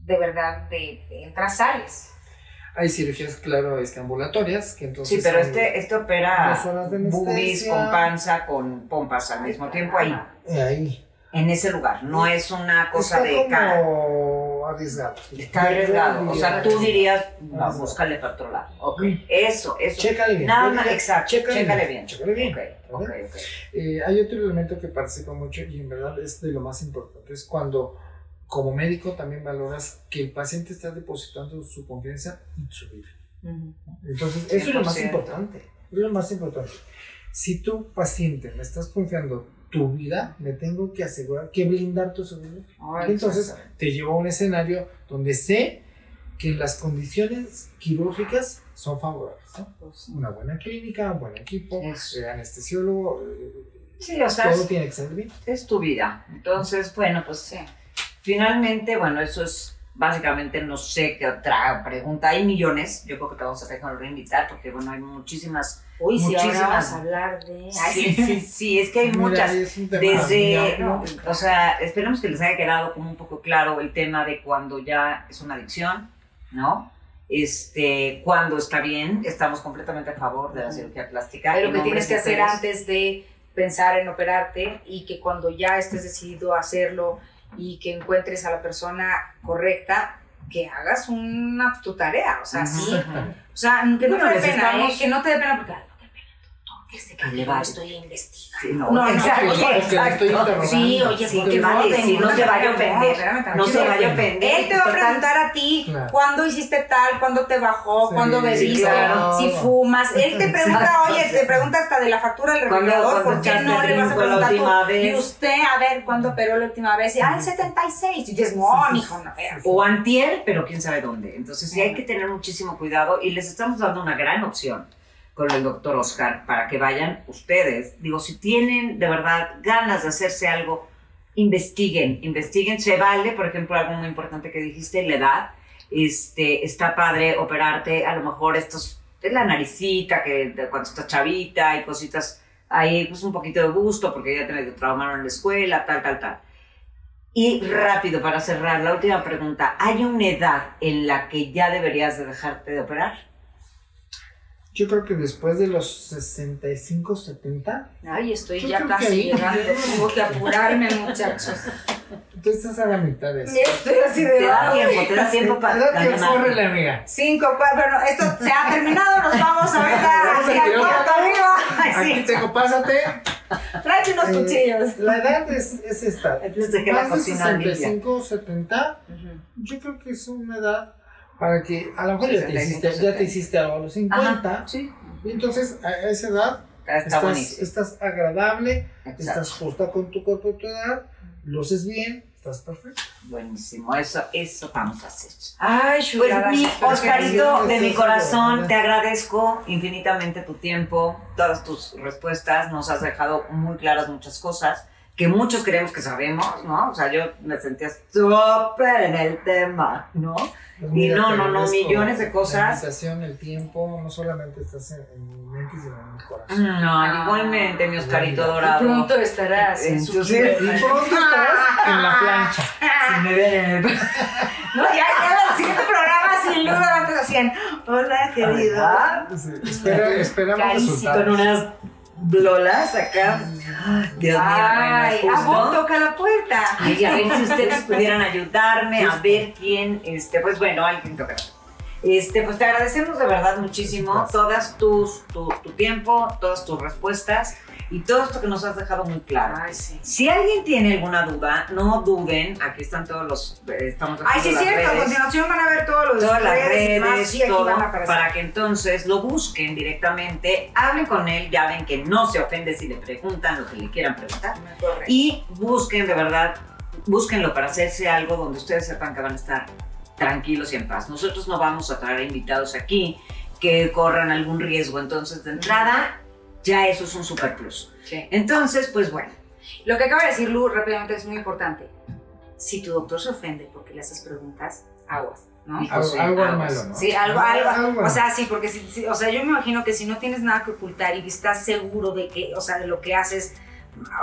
de verdad de, de entras, sales. Hay cirugías, claro, este, ambulatorias, que entonces... Sí, pero este, este opera boobies con panza, con pompas al mismo tiempo ahí, ahí. en ese lugar. No es una cosa Está de cara. como arriesgado. Está arriesgado. O sea, tú dirías, no, búscale para otro lado. Ok, Mm. eso, eso. Chécale bien. Nada más, exacto. Chécale, Chécale bien. bien. Chécale bien. Ok, ok, ¿vale? ok. Eh, hay otro elemento que participa mucho y en verdad es de lo más importante. Es cuando, como médico, también valoras que el paciente está depositando su confianza y su vida. Entonces, eso es lo más 100%. importante. Es lo más importante. Si tu paciente me estás confiando tu vida, me tengo que asegurar que blindar tu seguridad. Entonces, te llevo a un escenario donde sé que las condiciones quirúrgicas son favorables. ¿no? pues, Una buena clínica, un buen equipo, eh, anestesiólogo, eh, Sí, o sea, todo es, tiene que salir bien. es tu vida. Entonces, bueno, pues sí. finalmente, bueno, eso es básicamente, no sé qué otra pregunta. Hay millones. Yo creo que te vamos a tener que invitar porque, bueno, hay muchísimas. Uy, sí, ahora Muchísimas. vamos a hablar de... Ay, Sí, sí, sí, es que hay Mira, muchas. Desde, o sea, esperemos que les haya quedado como un poco claro el tema de cuando ya es una adicción, ¿no? Este, cuando está bien, estamos completamente a favor de la cirugía plástica. Pero que tienes que hacer antes de pensar en operarte y que cuando ya estés decidido a hacerlo y que encuentres a la persona correcta, que hagas una tu tarea, o sea, sí, o sea, que no te dé pena, estamos- ¿eh? que no te dé pena porque no doctor, que yo vale. estoy investigando. Sí, no, No, no, exacto, oye, estoy exacto. interrogando. Sí, oye, Sí, porque sí, no una se vaya a ofender. No se vaya a ofender. Él te va a preguntar a ti Claro. cuándo hiciste tal, cuándo te bajó, Sí, cuándo bebiste, claro. si fumas. Él te pregunta, Exacto, oye, te pregunta hasta de la factura del ¿Cuándo- refrigerador, cuándo ¿por qué no le vas a preguntar última tú? vez? Y usted, a ver, ¿cuándo operó la última vez? Y, ah, el 76. Y dices, no, mijo, no, espérate. O antier, pero quién sabe dónde. Entonces sí hay que tener muchísimo cuidado y les estamos dando una gran opción con el doctor Oscar para que vayan ustedes. Digo, si tienen de verdad ganas de hacerse algo, investiguen, investiguen. Se vale, por ejemplo, algo muy importante que dijiste, la edad. Este, está padre operarte, a lo mejor estos, es la naricita, que de cuando estás chavita y cositas ahí, pues un poquito de gusto, porque ya te medio traumaron en la escuela, tal, tal, tal. Y rápido, para cerrar, la última pregunta. ¿Hay una edad en la que ya deberías de dejarte de operar? Yo creo que después de los 65, 70, Ay, estoy ya casi ahí- llegando. Tengo que apurarme, muchachos. tú estás a la mitad de eso. Estoy así Te de da ay. tiempo, te da tiempo para Te da tiempo, ganar. córrele, amiga. Cinco, cua- bueno, esto se ha terminado, nos vamos a hacia el tirar cuarto arriba. Aquí sí. tengo, pásate. Tráete unos Eh, cuchillos. La edad es, es esta. Entonces dejé la Más de cocina limpia. 65, 70, yo creo que es una edad para que a lo mejor ya te 65, hiciste, ya te 70. hiciste algo a los 50. Sí. Y entonces a esa edad Está estás, estás agradable, Exacto. estás justa con tu cuerpo y tu edad, luces bien, estás perfecto. Buenísimo, eso, eso vamos a hacer. Ay, Pues mi Oscarito, de mi corazón, te agradezco infinitamente tu tiempo, todas tus respuestas, nos has dejado muy claras muchas cosas que muchos creemos que sabemos, ¿no? O sea, yo me sentía súper en el tema, ¿no? Pues Y no, no, no, millones de La cosas. invitación, el tiempo, no solamente estás en, en mi mente, sino en mi corazón. No, igualmente, mi Oscarito Ah, dorado. Pronto estarás en su Entonces- quiero. Y pronto estarás en la plancha. Si me ven en No, ya, ya, el siguiente programa sin duda antes hacían. Hola, querida. Sí, espera- esperamos Carísimo. resultados. Con unas blolas acá. Dios mío, Ay, a justo. vos toca la puerta. Ay, a ver si ustedes pudieran ayudarme a ver quién, este, pues bueno, alguien toca. Este, pues te agradecemos de verdad muchísimo Gracias. todas tus, tu, tu tiempo, todas tus respuestas y todo esto que nos has dejado muy claro. Ay, sí. Si alguien tiene alguna duda, no duden, aquí están todos los, eh, estamos Ay, sí, cierto. A redes continuación van a ver todos los todas las redes redes, todo, a para que entonces lo busquen directamente, hablen con él, ya ven que no se ofende si le preguntan lo que le quieran preguntar. Y busquen de verdad, búsquenlo para hacerse algo donde ustedes sepan que van a estar tranquilos y en paz. Nosotros no vamos a traer invitados aquí que corran algún riesgo, entonces de entrada ya eso es un super plus. Sí. Entonces, pues bueno, Lo que acaba de decir Lu rápidamente es muy importante. Si tu doctor se ofende porque le haces preguntas, aguas. ¿no? Hijo, Algo, sí, algo algo malo. ¿no? Sí, algo, Ah, algo, o sea, sí, porque si, si- o sea, yo me imagino que si no tienes nada que ocultar y estás seguro de que, o sea, de lo que haces,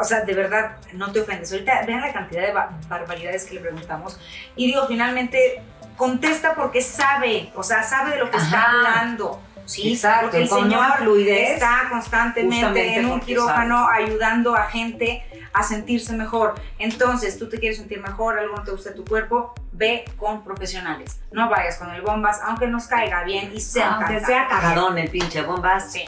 o sea, de verdad no te ofendes. Ahorita vean la cantidad de ba- barbaridades que le preguntamos y digo, finalmente contesta porque sabe, o sea, sabe de lo que está Ajá. hablando. Sí, Exacto, porque el con señor fluidez, está constantemente en un quirófano ayudando a gente a sentirse mejor. Entonces, tú te quieres sentir mejor, algo no te gusta de tu cuerpo, ve con profesionales. No vayas con el bombas, aunque nos caiga bien y sea Aunque sea cagadón el pinche bombas, Sí.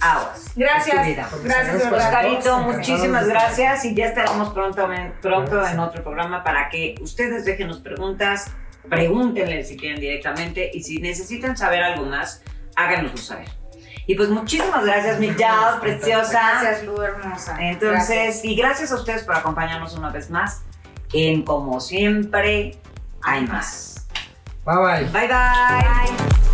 aguas. Gracias. Gracias. Oscarito, muchísimas gracias y ya estaremos pronto, pronto en otro programa para que ustedes déjenos preguntas, pregúntenle si quieren directamente y si necesitan saber algo más, háganoslo saber. Y pues muchísimas gracias, mi Yao, preciosa. Gracias, Lu, hermosa. Entonces, Gracias. y gracias a ustedes por acompañarnos una vez más en Como Siempre Hay Más. Bye bye. Bye bye. Bye.